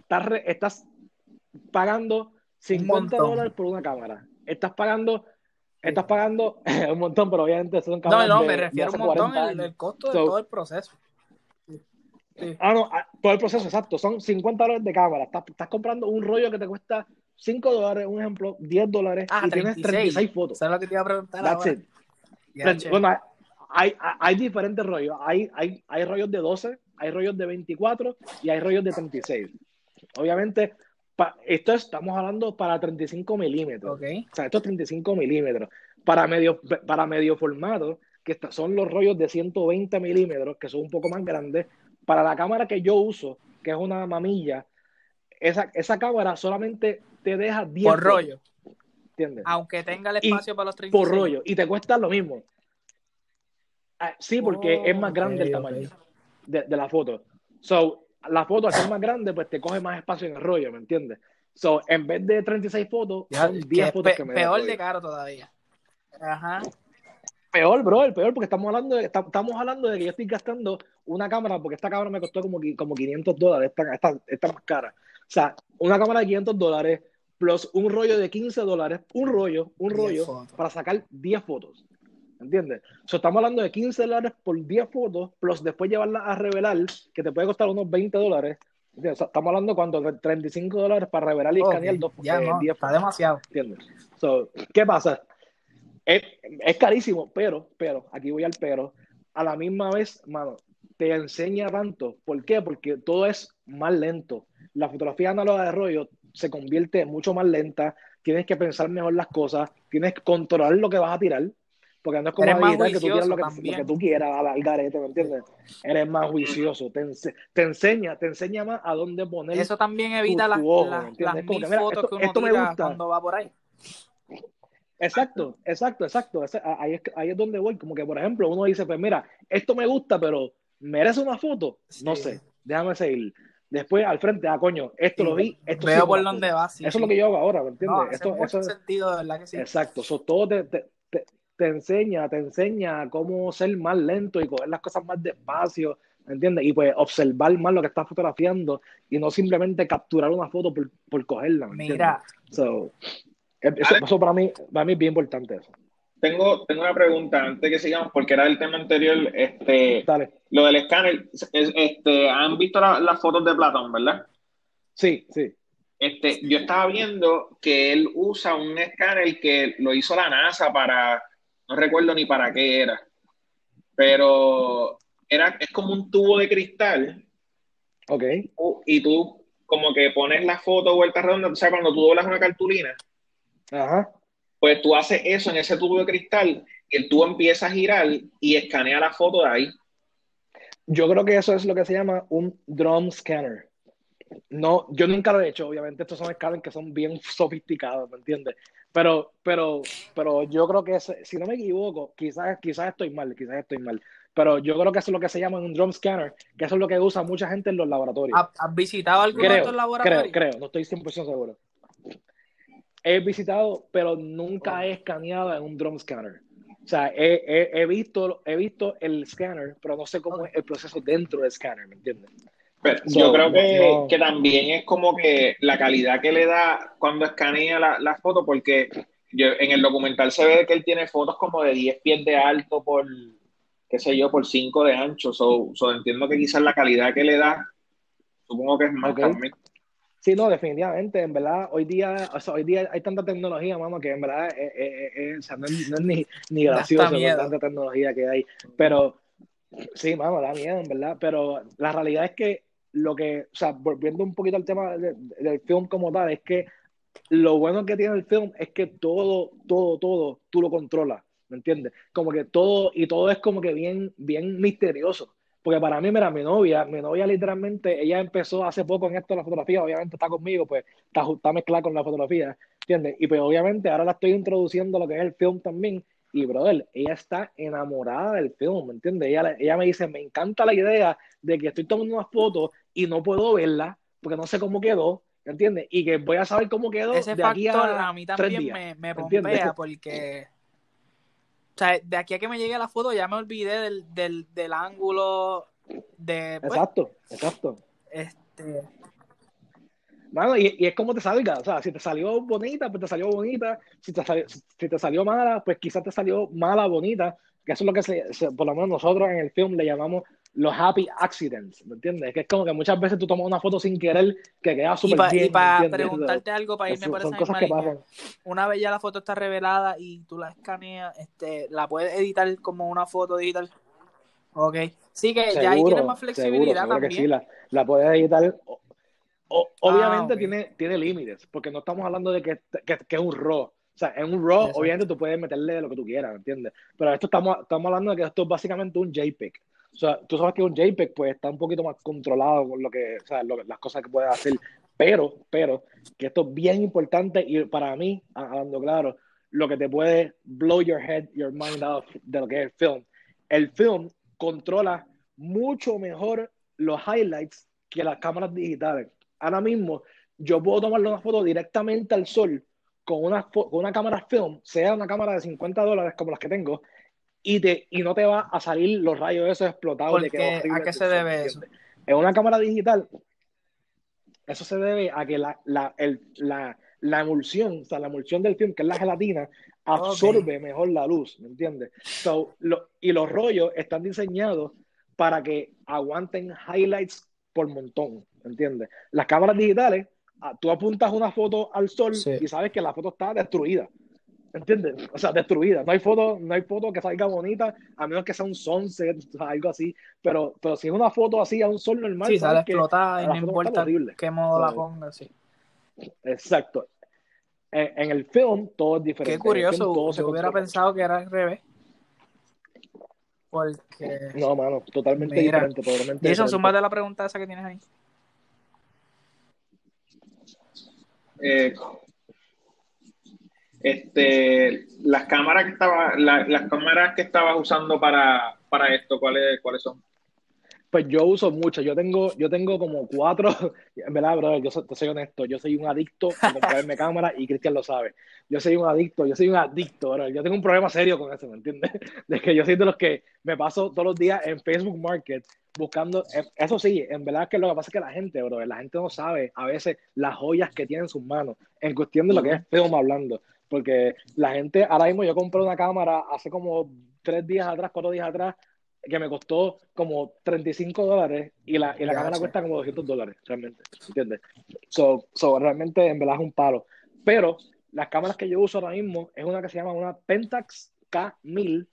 estás, estás pagando 50 dólares por una cámara. Estás pagando estás pagando *laughs* un montón, pero obviamente son cámaras No, no, me refiero a un montón el, costo de todo el proceso. Ah, no, ah, todo el proceso, exacto. Son 50 dólares de cámara. Estás, estás comprando un rollo que te cuesta 5 dólares, un ejemplo, 10 dólares ah, y tienes 36 fotos. ¿Sabes lo que te iba a preguntar? That's it. bueno, hay, hay, diferentes rollos. Hay, hay, hay rollos de 12, hay rollos de 24 y hay rollos de 36. Obviamente, esto estamos hablando para 35 milímetros. Okay. O sea, esto es 35 milímetros. Para medio, para medio formato, que son los rollos de 120 milímetros, que son un poco más grandes. Para la cámara que yo uso, que es una mamilla, esa, esa cámara solamente te deja 10 por rollo. ¿Entiendes? Aunque tenga el espacio para los 36. Por rollo. Y te cuesta lo mismo. Ah, sí, porque es más grande el tamaño de, de, la foto. So, la foto al ser más grande, pues te coge más espacio en el rollo, ¿me entiendes? So, en vez de 36 fotos, son 10 fotos que me Peor de caro todavía. Ajá. Peor, bro, el peor, porque estamos hablando, de, estamos hablando de que yo estoy gastando una cámara, porque esta cámara me costó como, como 500 dólares, esta, esta, más cara. O sea, una cámara de 500 dólares plus un rollo de 15 dólares, un rollo, un rollo, para sacar 10 fotos. ¿Entiendes? So, estamos hablando de 15 dólares por 10 fotos, plus después llevarla a revelar, que te puede costar unos 20 dólares. estamos hablando cuando 35 dólares para revelar y escanear dos, ya, eh, no, Está demasiado. ¿Entiendes? So, ¿Qué pasa? Es, es, carísimo, pero, pero, aquí voy al pero. A la misma vez, mano, te enseña tanto. ¿Por qué? Porque todo es más lento. La fotografía análoga de rollo se convierte mucho más lenta. Tienes que pensar mejor las cosas. Tienes que controlar lo que vas a tirar. Porque no es como editar que tú quieras lo que, lo que, tú quieras al garete, ¿me entiendes? Eres más juicioso, te, te, enseña, te enseña más a dónde poner. Eso también evita las, las mil fotos que uno esto me gusta. cuando va por ahí. Exacto, exacto, exacto. Ahí es, ahí es donde voy. Como que, por ejemplo, uno dice, pues mira, esto me gusta, pero ¿merece una foto? No sé, déjame seguir. Después al frente, ah, coño, esto lo vi, esto Veo por dónde va. eso es lo que yo hago ahora, ¿me entiendes? esto, eso sentido, ¿verdad que sí? Exacto, eso todo te, te, te, enseña, te enseña cómo ser más lento y coger las cosas más despacio, ¿me entiendes? Y pues observar más lo que estás fotografiando y no simplemente capturar una foto por, por cogerla, ¿me Mira. So, eso, para mí, para mí es bien importante eso. Tengo, tengo una pregunta antes que sigamos, porque era el tema anterior, este, lo del escáner. Este, ¿Han visto las fotos de Platón, verdad? Sí, sí. Este, yo estaba viendo que él usa un escáner que lo hizo la NASA para, no recuerdo ni para qué era, pero era, es como un tubo de cristal. Ok. Y tú como que pones la foto vuelta redonda, o sea, cuando tú doblas una cartulina, Ajá. Pues tú haces eso en ese tubo de cristal y el tubo empieza a girar y escanea la foto de ahí. Yo creo que eso es lo que se llama un drum scanner. No, yo nunca lo he hecho, obviamente estos son escáneres que son bien *laughs* sofisticados, ¿me entiendes? Pero, pero, pero yo creo que si no me equivoco, quizás, quizás estoy mal, quizás estoy mal, pero yo creo que eso es lo que se llama un drum scanner, que eso es lo que usa mucha gente en los laboratorios. ¿Has visitado algún otro laboratorio? Creo, creo, no estoy 100% seguro he visitado, pero nunca he escaneado en un drone scanner. O sea, he, visto, he visto el scanner, pero no sé cómo es el proceso dentro del scanner, ¿me entiendes? yo creo que, que, también es como que la calidad que le da cuando escanea la, la, foto, porque yo, en el documental se ve que él tiene fotos como de 10 pies de alto por, qué sé yo, por 5 de ancho. So, entiendo que quizás la calidad que le da, supongo que es más también. Sí, no, definitivamente, en verdad, hoy día, o sea, hoy día hay tanta tecnología, mamá, que en verdad o sea, no, es, ni, ni gracioso tanta tecnología que hay. Pero, sí, mamá, da miedo, en verdad. Pero la realidad es que lo que, o sea, volviendo un poquito al tema del film como tal, es que lo bueno que tiene el film es que todo, todo, todo, tú lo controlas, ¿me entiendes? Como que todo, y todo es como que bien, bien misterioso. Porque para mí, mira, mi novia, mi novia literalmente, ella empezó hace poco en esto de la fotografía, obviamente está conmigo, pues está, está mezclada con la fotografía, ¿entiendes? Y pues obviamente ahora la estoy introduciendo a lo que es el film también. Y, brother, ella está enamorada del film, ¿me entiendes? Ella, ella me dice, me encanta la idea de que estoy tomando unas fotos y no puedo verla porque no sé cómo quedó, ¿me entiendes? Y que voy a saber cómo quedó Ese de aquí a, a mí también me, me pompea porque sea, de aquí a que me llegue la foto ya me olvidé del, del, del ángulo de... Pues, exacto, exacto. Este... Bueno, y, y, es como te salga, o sea, si te salió bonita, pues te salió bonita, si te salió, si te salió mala, pues quizás te salió mala, bonita, que eso es lo que se, por lo menos nosotros en el film le llamamos los happy accidents, ¿me entiendes? Que es como que muchas veces tú tomas una foto sin querer que queda súper bien. Y para preguntarte algo, para irme por esa pasan. Una vez ya la foto está revelada y tú la escaneas, este, ¿la puedes editar como una foto digital? Ok. Sí, que ya ahí tienes más flexibilidad seguro, también. Que sí, la, la puedes editar. O, obviamente ah, tiene, tiene límites, porque no estamos hablando de que, que, que es un RAW. O sea, en un RAW, obviamente tú puedes meterle lo que tú quieras, ¿me entiendes? Pero esto estamos, estamos hablando de que esto es básicamente un JPEG. O sea, tú sabes que un JPEG pues está un poquito más controlado con lo que, o sea, las cosas que puede hacer. Pero, pero, que esto es bien importante y para mí, hablando claro, lo que te puede blow your head, your mind out de lo que es el film. El film controla mucho mejor los highlights que las cámaras digitales. Ahora mismo, yo puedo tomarle una foto directamente al sol con una, con una cámara film, sea una cámara de 50 dólares como las que tengo, y, te, y no te va a salir los rayos esos explotados. De que ¿A qué se debe eso? En una cámara digital, eso se debe a que la, la, el, la, la emulsión, o sea, la emulsión del film, que es la gelatina, absorbe mejor la luz, ¿me entiendes? So, y los rollos están diseñados para que aguanten highlights por montón, ¿me entiendes? Las cámaras digitales, ah, tú apuntas una foto al sol y sabes que la foto está destruida. ¿Entiendes? O sea, destruida. No hay foto, no hay foto que salga bonita, a menos que sea un sunset, algo así. Pero, pero si es una foto así a un sol normal, sí, sale explotada y no importa qué modo la ponga, sí. Exacto. En, el film todo es diferente. Qué curioso, yo hubiera pensado que era al revés. Porque. No, mano, totalmente diferente. Totalmente Jason, sumate la pregunta esa que tienes ahí. Eh, este, las cámaras que estaba, las cámaras que estabas usando para, para esto, ¿cuáles, cuáles son? Pues yo uso mucho, yo tengo, yo tengo como cuatro, *laughs* en verdad, brother, yo te soy honesto, yo soy un adicto a comprarme cámara y Cristian lo sabe. Yo soy un adicto, yo soy un adicto, bro. yo tengo un problema serio con eso, ¿me entiendes? *laughs* De que yo soy de los que me paso todos los días en Facebook Market buscando, eh, eso sí, en verdad que lo que pasa es que la gente, bro, la gente no sabe a veces las joyas que tiene en sus manos, en cuestión de lo que es film hablando. Porque la gente, ahora mismo yo compré una cámara hace como tres días atrás, cuatro días atrás, que me costó como 35 dólares y la, y la cámara cuesta como 200 dólares, realmente, ¿entiendes? So, so, realmente en verdad es un palo. Pero las cámaras que yo uso ahora mismo es una que se llama una Pentax K1000,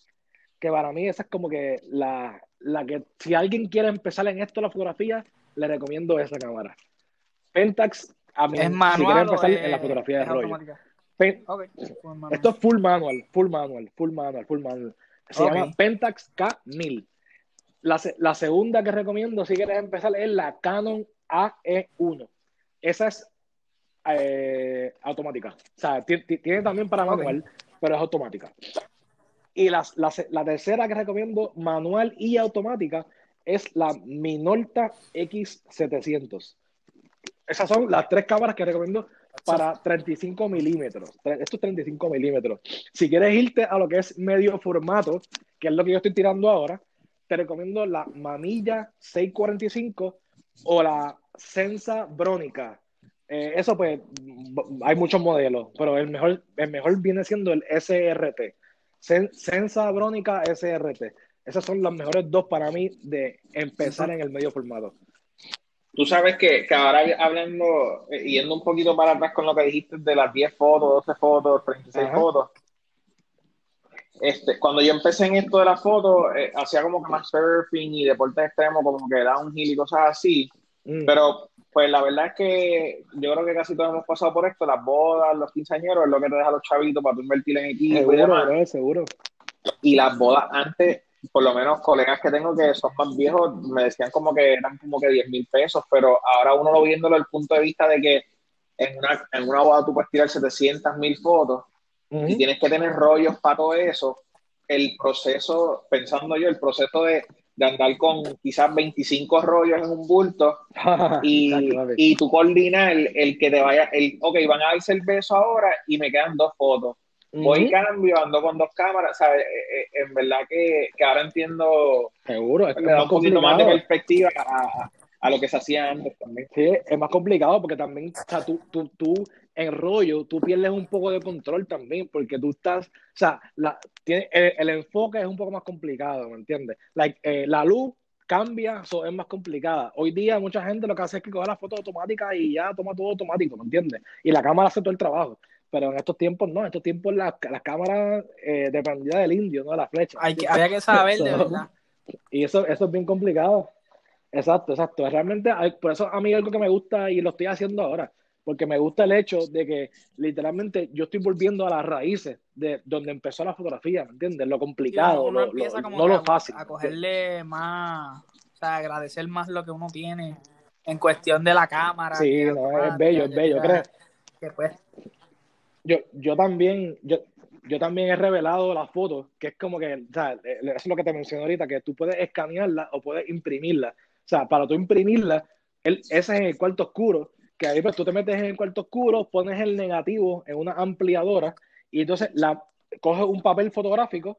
que para mí esa es como que la, la que si alguien quiere empezar en esto la fotografía, le recomiendo esa cámara. Pentax, a mí, ¿Es si quiere empezar en la fotografía de rollo. Esto es full manual, full manual, full manual, full manual. Se llama Pentax K1000. La, la, segunda que recomiendo, si quieres empezar, es la Canon AE1. Esa es eh, automática. O sea, tiene también para manual, pero es automática. Y la, la, tercera que recomiendo, manual y automática, es la Minolta X700. Esas son las tres cámaras que recomiendo para 35 milímetros. Esto es 35 milímetros. Si quieres irte a lo que es medio formato, que es lo que yo estoy tirando ahora, te recomiendo la Mamilla 645 o la Sensa Brónica. Eh, eso pues, hay muchos modelos, pero el mejor, el mejor viene siendo el SRT. Sensa Brónica SRT. Esas son las mejores dos para mí de empezar en el medio formato. Tú sabes que, que ahora hablando, eh, yendo un poquito para atrás con lo que dijiste de las 10 fotos, 12 fotos, 36 fotos. Este, cuando yo empecé en esto de las fotos, eh, hacía como que más surfing y deportes extremos, como que era un gil y cosas así. Mm. Pero, pues la verdad es que yo creo que casi todos hemos pasado por esto, las bodas, los quinceañeros, es lo que te deja los chavitos para tú invertir en equipo y demás. seguro. Y las bodas antes por lo menos colegas que tengo que son más viejos me decían como que eran como que 10 mil pesos, pero ahora uno lo viéndolo desde el punto de vista de que en una, en una boda tú puedes tirar 700 mil fotos y tienes que tener rollos para todo eso. El proceso, pensando yo, el proceso de, de andar con quizás 25 rollos en un bulto *laughs* y, y tú coordinas el, el, que te vaya, el, ok, van a darse el beso ahora y me quedan dos fotos Voy cambio, ando con dos cámaras, ¿sabes? Eh, eh, en verdad que, que, ahora entiendo. Seguro, es me da un poquito más de perspectiva a, a, lo que se hacía antes también. Sí, es más complicado porque también, o sea, tú, tú, tú en rollo, tú pierdes un poco de control también porque tú estás, o sea, la, tiene, el, enfoque es un poco más complicado, ¿me entiendes? Like, eh, la luz cambia, so es más complicada. Hoy día mucha gente lo que hace es que coge la foto automática y ya toma todo automático, ¿me entiendes? Y la cámara hace todo el trabajo pero en estos tiempos no, en estos tiempos las la cámaras eh, dependía del indio, no de la flecha. Hay que, había que saber, de *laughs* verdad. Y eso, eso es bien complicado. Exacto, exacto. Realmente, por eso a mí algo que me gusta y lo estoy haciendo ahora, porque me gusta el hecho de que literalmente yo estoy volviendo a las raíces de donde empezó la fotografía, ¿me entiendes? Lo complicado, lo, no lo fácil. A cogerle más, o sea, agradecer más lo que uno tiene en cuestión de la cámara. Sí, no, es bello, es bello, ¿crees? Que pues, yo, yo también, yo, yo también he revelado las fotos, que es como que, o sea, eh, eso es lo que te mencioné ahorita, que tú puedes escanearla o puedes imprimirla. O sea, para tú imprimirla, el, ese es en el cuarto oscuro, que ahí pues tú te metes en el cuarto oscuro, pones el negativo en una ampliadora y entonces la, coges un papel fotográfico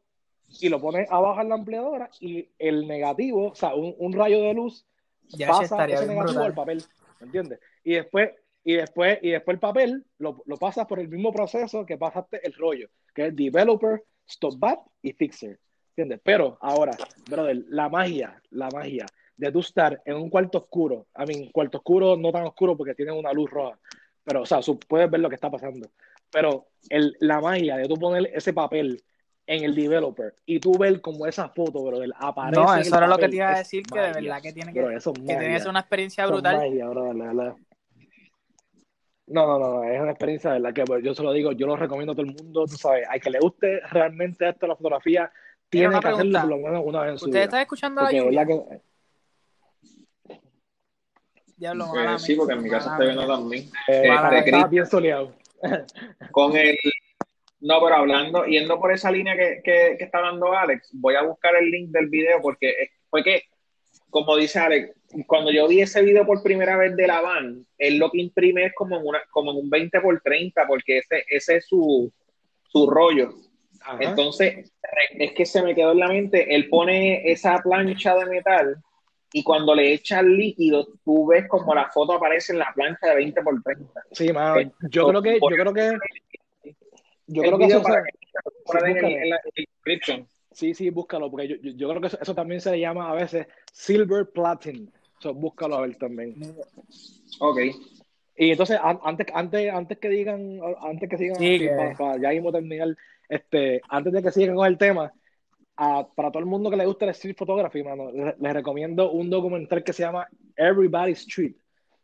y lo pones abajo en la ampliadora y el negativo, o sea, un, un rayo de luz Ya pasa ese negativo brutal. al papel, ¿me entiendes? Y después, y después, y después el papel lo, lo pasas por el mismo proceso que pasaste el rollo, que es developer, stop bat y fixer, ¿entiendes? Pero ahora, brother, la magia, la magia de tú estar en un cuarto oscuro, a mí, cuarto oscuro no tan oscuro porque tiene una luz roja, pero, o sea, puedes ver lo que está pasando, pero el, la magia de tú poner ese papel en el developer y tú ver como esa foto, brother, aparece No, eso era lo que te iba a decir, que de verdad que tiene que, Bro, que tiene que ser una experiencia brutal. magia, la. No, no, no, es una experiencia de la que pues, yo se lo digo, yo lo recomiendo a todo el mundo, tú sabes, al que le guste realmente esto la fotografía, tiene que hacerlo pregunta. por lo menos una vez en su ¿Ustedes vida. están escuchando la Porque lluvia? verdad que Diablo, Pues mala sí, porque en mi casa está viendo también. eh, está, bien soleado. *laughs* Con el. No, pero hablando, yendo por esa línea que, que, que está hablando Alex, voy a buscar el link del video porque es- fue que, como dice Alex, cuando yo vi ese video por primera vez de la van, él lo que imprime es como en, una, como en un 20 por 30, porque ese, ese es su, su rollo. Ajá. Entonces, es que se me quedó en la mente, él pone esa plancha de metal y cuando le echa el líquido, tú ves como la foto aparece en la plancha de 20 por 30. Sí, mano, yo creo que, yo creo que, yo creo que eso, para que en, en la description. sí, sí, búscalo, porque yo, yo, yo creo que eso, eso también se le llama a veces silver platinum. So, búscalo a ver también. Ok. Y entonces, an- antes, antes, antes que digan, antes que sigan, Sí, así, que- pa- pa- ya mismo terminar, este, antes de que sigan con el tema, a- para todo el mundo que le gusta el street photography, mano, le- les recomiendo un documental que se llama Everybody Street.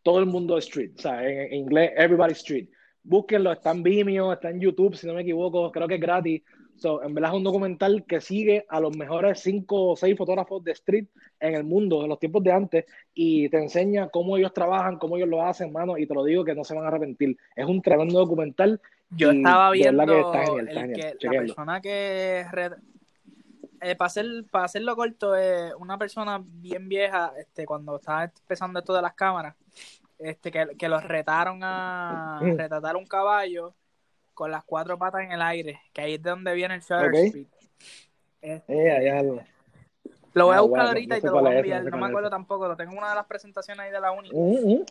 Todo el mundo street, o sea, en, en inglés, Everybody Street. Búsquenlo, está en Vimeo, está en YouTube, si no me equivoco, creo que es gratis. So, en verdad es un documental que sigue a los mejores cinco o seis fotógrafos de street en el mundo, en los tiempos de antes, y te enseña cómo ellos trabajan, cómo ellos lo hacen, mano, y te lo digo que no se van a arrepentir. Es un tremendo documental. Yo estaba de viendo que está genial, está el genial. que la persona que re- eh, para, hacer, para hacerlo corto, eh, una persona bien vieja, este, cuando estaba empezando esto de las cámaras, este, que, que los retaron a Mm. retratar un caballo con las cuatro patas en el aire, que ahí es de donde viene el shutter Ok. speed. Este, Eh, ya lo- lo voy a Ah, buscar bueno, ahorita no y te lo voy a enviar, no sé no me es. acuerdo tampoco, lo tengo en una de las presentaciones ahí de la uni, Mm, mm.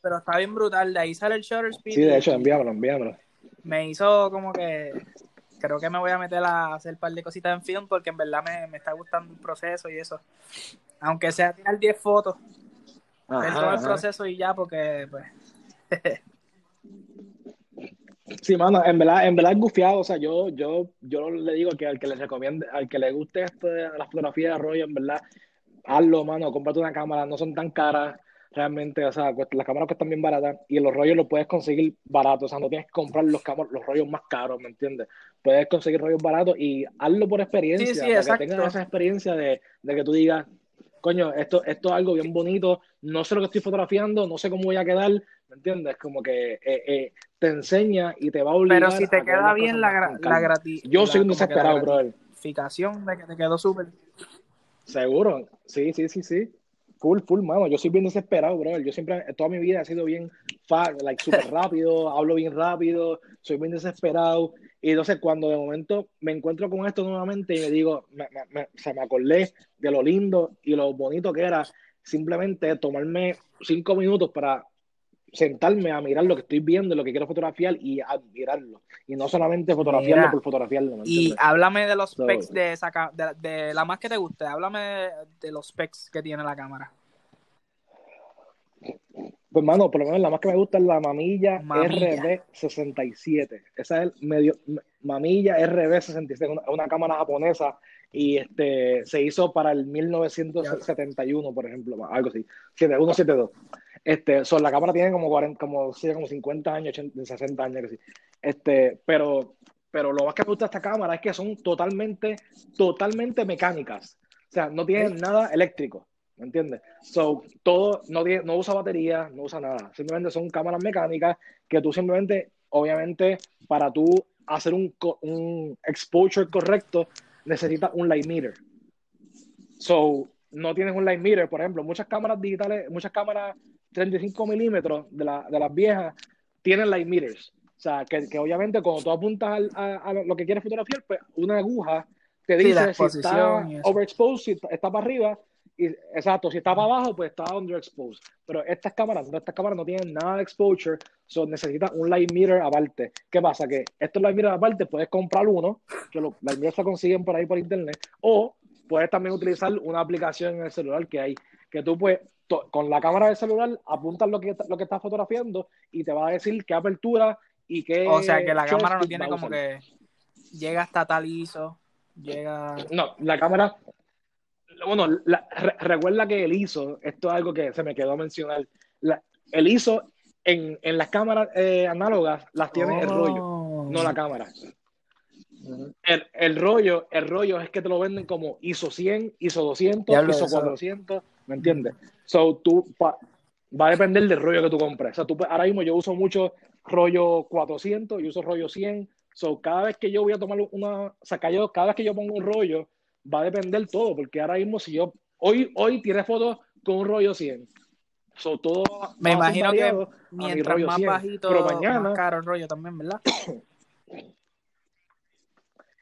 pero está bien brutal, de ahí sale el shutter speed. Sí, de hecho, envíamelo, envíamelo. me hizo como que creo que me voy a meter a hacer un par de cositas en film porque en verdad me, me está gustando el proceso y eso. Aunque sea tirar 10 fotos, Ajá, ajá. proceso y ya, porque pues *laughs* *laughs* Sí, mano, en verdad, en verdad es gufiado, o sea, yo, yo, yo le digo que al que le recomiende, al que le guste esto de la fotografía de rollo, en verdad, hazlo, mano, cómprate una cámara, no son tan caras, realmente, o sea, las cámaras cuestan bien baratas y los rollos los puedes conseguir baratos, o sea, no tienes que comprar los, los rollos más caros, ¿me entiendes? Puedes conseguir rollos baratos y hazlo por experiencia, Sí, sí, para exacto. que tengas esa experiencia de, de que tú digas, coño, esto, esto es algo bien bonito, no sé lo que estoy fotografiando, no sé cómo voy a quedar, ¿me entiendes? Como que eh, eh, te enseña y te va a obligar pero si te queda bien la, gra- la calma. grati Yo soy un desesperado, brother. de que te quedó súper Seguro, sí, sí, sí, sí. Full, full, mano. Yo soy bien desesperado, brother. Yo siempre, toda mi vida he sido bien, like, súper *laughs* rápido, hablo bien rápido, soy bien desesperado. Y entonces, cuando de momento me encuentro con esto nuevamente y me digo, me, me, me- o sea, me acordé de lo lindo y lo bonito que era simplemente tomarme cinco minutos para sentarme a mirar lo que estoy viendo, lo que quiero fotografiar y admirarlo. Y no solamente fotografiarlo Mira, por fotografiarlo. ¿me y háblame de los So- specs de esa de, de la más que te guste, háblame de los specs que tiene la cámara. Pues, mano, por lo menos la más que me gusta es la mamilla, Mamilla. RB67. Esa es el medio, mamilla RB67, una, una cámara japonesa y este se hizo para el 1971, por ejemplo, algo así, 7172. Este, so, la cámara tiene como 40, como, como 50 años, 80, 60 años, que sí. Este, pero, pero lo más que me gusta de esta cámara es que son totalmente, totalmente mecánicas. O sea, no tienen nada eléctrico. ¿Me entiendes? So, todo, no, tiene- no usa batería, no usa nada. Simplemente son cámaras mecánicas que tú simplemente, obviamente, para tú hacer un, exposure correcto, necesitas un light meter. So, no tienes un light meter, por ejemplo, muchas cámaras digitales, muchas cámaras 35 milímetros de, la- de las viejas tienen light meters. O sea, que, que obviamente cuando tú apuntas al- a, a lo que quieres fotografiar, pues una aguja te Sí, dice si está overexposed, si está para arriba, y, exacto, si está para abajo, pues está underexposed. Pero estas cámaras, estas cámaras no tienen nada de exposure, so necesitan un light meter aparte. ¿Qué pasa? Que estos light meters aparte puedes comprar uno, que los light meters se consiguen por ahí por internet, o puedes también utilizar una aplicación en el celular que hay, que tú puedes, con la cámara del celular, apuntas lo que, lo que estás fotografiando y te va a decir qué apertura y qué. O sea que la cámara no tiene como que llega hasta tal ISO, llega... No, la cámara. Bueno, la- re- recuerda que el ISO, esto es algo que se me quedó a mencionar. La- el ISO en, en las cámaras eh, análogas las tiene el rollo, Oh. no la cámara. El, el rollo, el rollo es que te lo venden como ISO 100, ISO 200, Diablo, ISO eso- 400, ¿me entiendes? So, tú, pa- va a depender del rollo que tú compres. O sea, tú, ahora mismo yo uso mucho rollo 400, yo uso rollo 100. So, cada vez que yo voy a tomar una, o sea, cada vez que yo pongo un rollo, va a depender todo, porque ahora mismo si yo, hoy, hoy tiré fotos con un rollo 100. So, todo Me imagino que Mientras rollo más 100. bajito, Pero mañana, más caro el rollo también, ¿verdad? *coughs*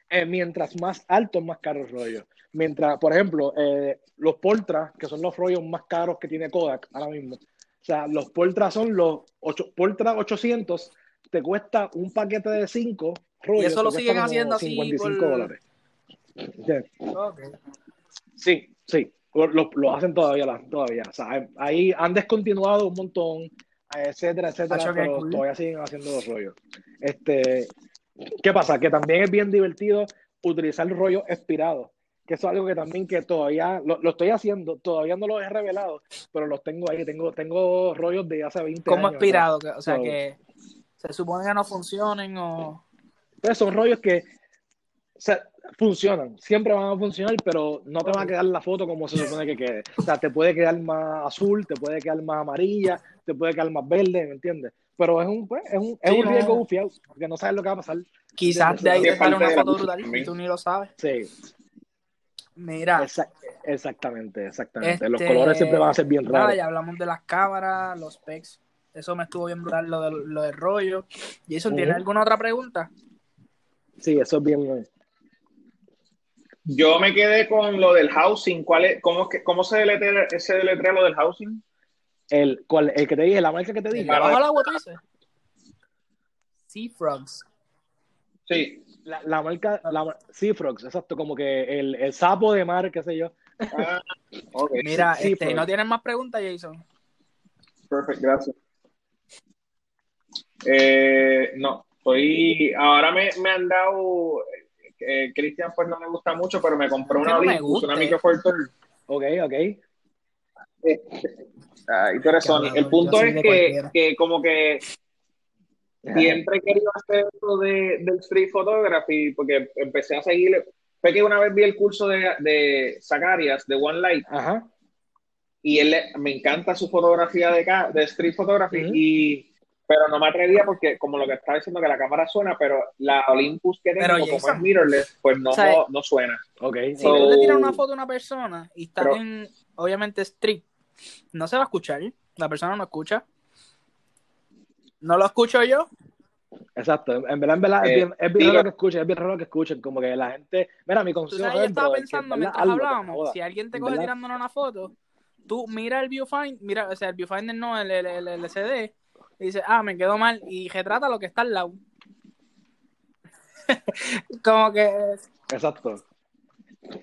eh, mientras más alto, más caro el rollo. Mientras, por ejemplo, eh, los Portra, que son los rollos más caros que tiene Kodak ahora mismo. O sea, los Portra son los ocho, Portra 800, te cuesta un paquete de 5 rollos. Y eso lo siguen haciendo así 55 por- dólares. Sí, sí, lo, hacen todavía, todavía. O sea, ahí han descontinuado un montón, etcétera, etcétera, pero cool. todavía siguen haciendo los rollos. Este, ¿qué pasa? Que también es bien divertido utilizar rollos expirados, que eso es algo que también que todavía lo, lo estoy haciendo, todavía no lo he revelado, pero los tengo ahí, tengo, tengo rollos de hace 20 ¿Cómo años. expirado? Que- O sea, So- que se supone que no funcionen o... Entonces son rollos que o sea, funcionan, siempre van a funcionar, pero no te va a quedar la foto como se supone que quede. O sea, te puede quedar más azul, te puede quedar más amarilla, te puede quedar más verde, ¿me entiendes? Pero es un, pues, es un, es Sí, un no. riesgo bufiado, porque no sabes lo que va a pasar. Quizás de ahí te sale una de foto brutal y tú ni lo sabes. Sí, Mira, exac- exactamente, exactamente. Los Este, colores siempre van a ser bien raros. ya hablamos de las cámaras, los specs. Eso me estuvo bien brutal, lo del, lo del rollo. Jason, ¿tienes Ujú. alguna otra pregunta? Sí, eso es bien. Yo me quedé con lo del housing. ¿Cuál es, cómo, es que- ¿Cómo se deletrea, se deletrea lo del housing? El, cual, el que te dije, la marca que te ¿El dije, abajo del agua tú dices? Sea Frogs. Sí. la, la marca, la, Sea Frogs, exacto, como que el, el sapo de mar, qué sé yo. Ah, ok. Mira, Sea este, Frogs. ¿no tienes más preguntas, Jason? Perfecto, gracias. Eh, no, estoy. Ahora me, me han dado. Eh, Cristian, pues no me gusta mucho, pero me compré Que una no Olympus, una. Micro Four Third. Ok, ok. Ay, tú eres Sony. El punto es de que, que como que siempre he querido hacer esto de, del street photography porque empecé a seguirle. Fue que una vez vi el curso de, de Zacharias, de One Light, Ajá. y él me encanta su fotografía de, de street photography, y, pero no me atrevía porque, como lo que estaba diciendo, que la cámara suena, pero la Olympus que tengo, Pero, como Jason, es mirrorless, pues no, o sea, no, no suena. Ok. Si So- tú le tiras una foto a una persona y está Pero- en, obviamente, street, no se va a escuchar. La persona no escucha. No lo escucho yo. Exacto, en verdad, en verdad, es Eh, bien, es bien digo- raro que escuchen, es bien raro que escuchen, como que la gente, mira, mi consejo sabes, yo es, estaba brother, que, pensando mientras hablábamos, si alguien te coge tirándole una foto, tú mira el viewfinder, mira, o sea, el viewfinder no, el, el, el LCD, y dice, ah, me quedó mal, y retrata lo que está al lado. *laughs* Como que Exacto.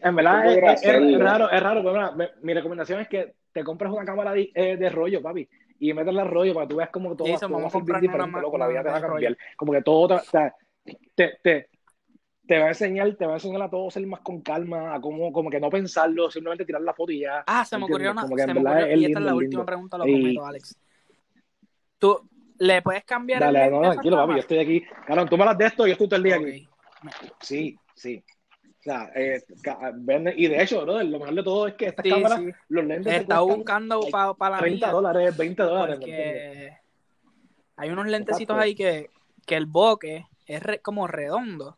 En verdad, es, raro, es raro, pero mira, me- mi recomendación es que te compres una cámara de, eh, de rollo, papi, y métele el rollo para que tú veas como todo, va a vamos a ser bien diferente, loco, la vida te va a cambiar. Como que todo te, o sea, te, te, te va a enseñar, te va a enseñar a todo ser más con calma, a cómo, como que no pensarlo, simplemente tirar la foto y ya. Ah, se me ocurrió una. Como que en se me verdad ocurrió- es y esta es la última lindo. pregunta, lo Y- prometo, Alex. Tú le puedes cambiar Dale, el no, tranquilo, papi, yo estoy aquí. Cabrón, tú me las de esto, yo estoy todo el día Ok. aquí. Sí, sí. O sea, eh, y de hecho, brother, lo mejor de todo es que estas Sí, cámaras, sí. los lentes cuestan buscando para la 30 mía, dólares, 20 dólares, porque hay unos lentecitos Exacto. ahí que, que el bokeh es re- como redondo.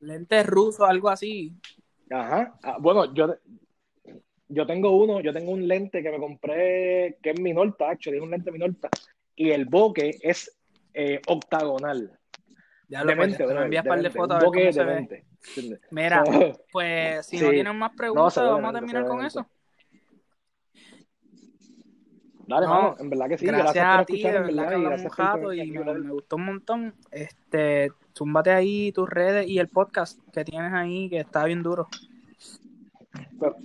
Lentes rusos, algo así. Ajá. Ah, bueno, yo, yo tengo uno, yo tengo un lente que me compré, que es Minolta, actually, es un lente Minolta, y el bokeh es eh, octagonal. Ya lo Demente, pues, envías par de fotos a ver cómo se ve. Mira, *laughs* So, pues si no tienen más preguntas, vamos a terminar con eso. Dale, No, mano, en verdad que sí. gracias, a ti, de verdad que hablamos un rato y me gustó un montón. Este, zúmbate ahí tus redes y el podcast que tienes ahí, que está bien duro. Pero-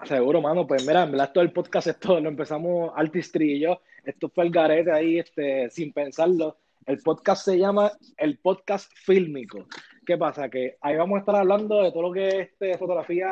ah, seguro, mano. Pues mira, en verdad todo el podcast esto lo empezamos Artistry y yo. Esto fue el garete ahí, este, sin pensarlo. El podcast se llama el podcast fílmico. ¿Qué pasa? Que ahí vamos a estar hablando de todo lo que es este, fotografía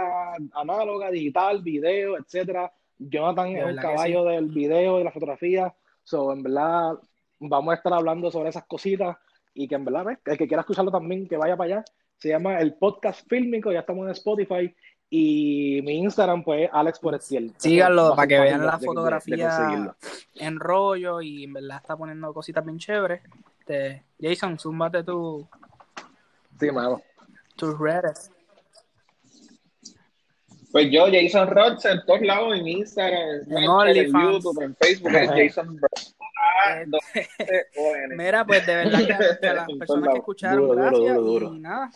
análoga, digital, video, etcétera. Jonathan De es que caballo del video y la fotografía. So, en verdad, vamos a estar hablando sobre esas cositas y que en verdad, ¿ves? el que quiera escucharlo también, que vaya para allá. Se llama el podcast fílmico, ya estamos en Spotify. Y mi Instagram, pues, es Alex Forestiel. Síganlo Eso va a para que vean la de- fotografía en rollo y en verdad está poniendo cositas bien chéveres. Este, Jason, zúmbate tu, Sí, mano. tus redes. Pues yo, Jason Rods, en todos lados, en Instagram, en en. YouTube, en Facebook, es Jason Rods. Ah, doble-O-N. *laughs* *laughs* Mira, pues de verdad que a las *laughs* En personas que escucharon, Duro, duro, gracias. duro, duro. Y nada,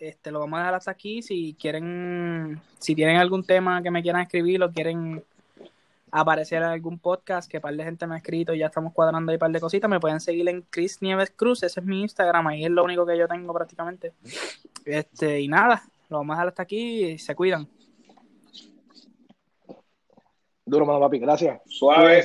este, lo vamos a dejar hasta aquí. Si quieren, si tienen algún tema que me quieran escribir o quieren aparecer en algún podcast que par de gente me ha escrito y ya estamos cuadrando ahí par de cositas, me pueden seguir en Chris Nieves Cruz, ese es mi Instagram, ahí es lo único que yo tengo prácticamente. Este, y nada, lo vamos a dejar hasta aquí y se cuidan. Duro, mano, papi. Gracias. Suave. Cuídense.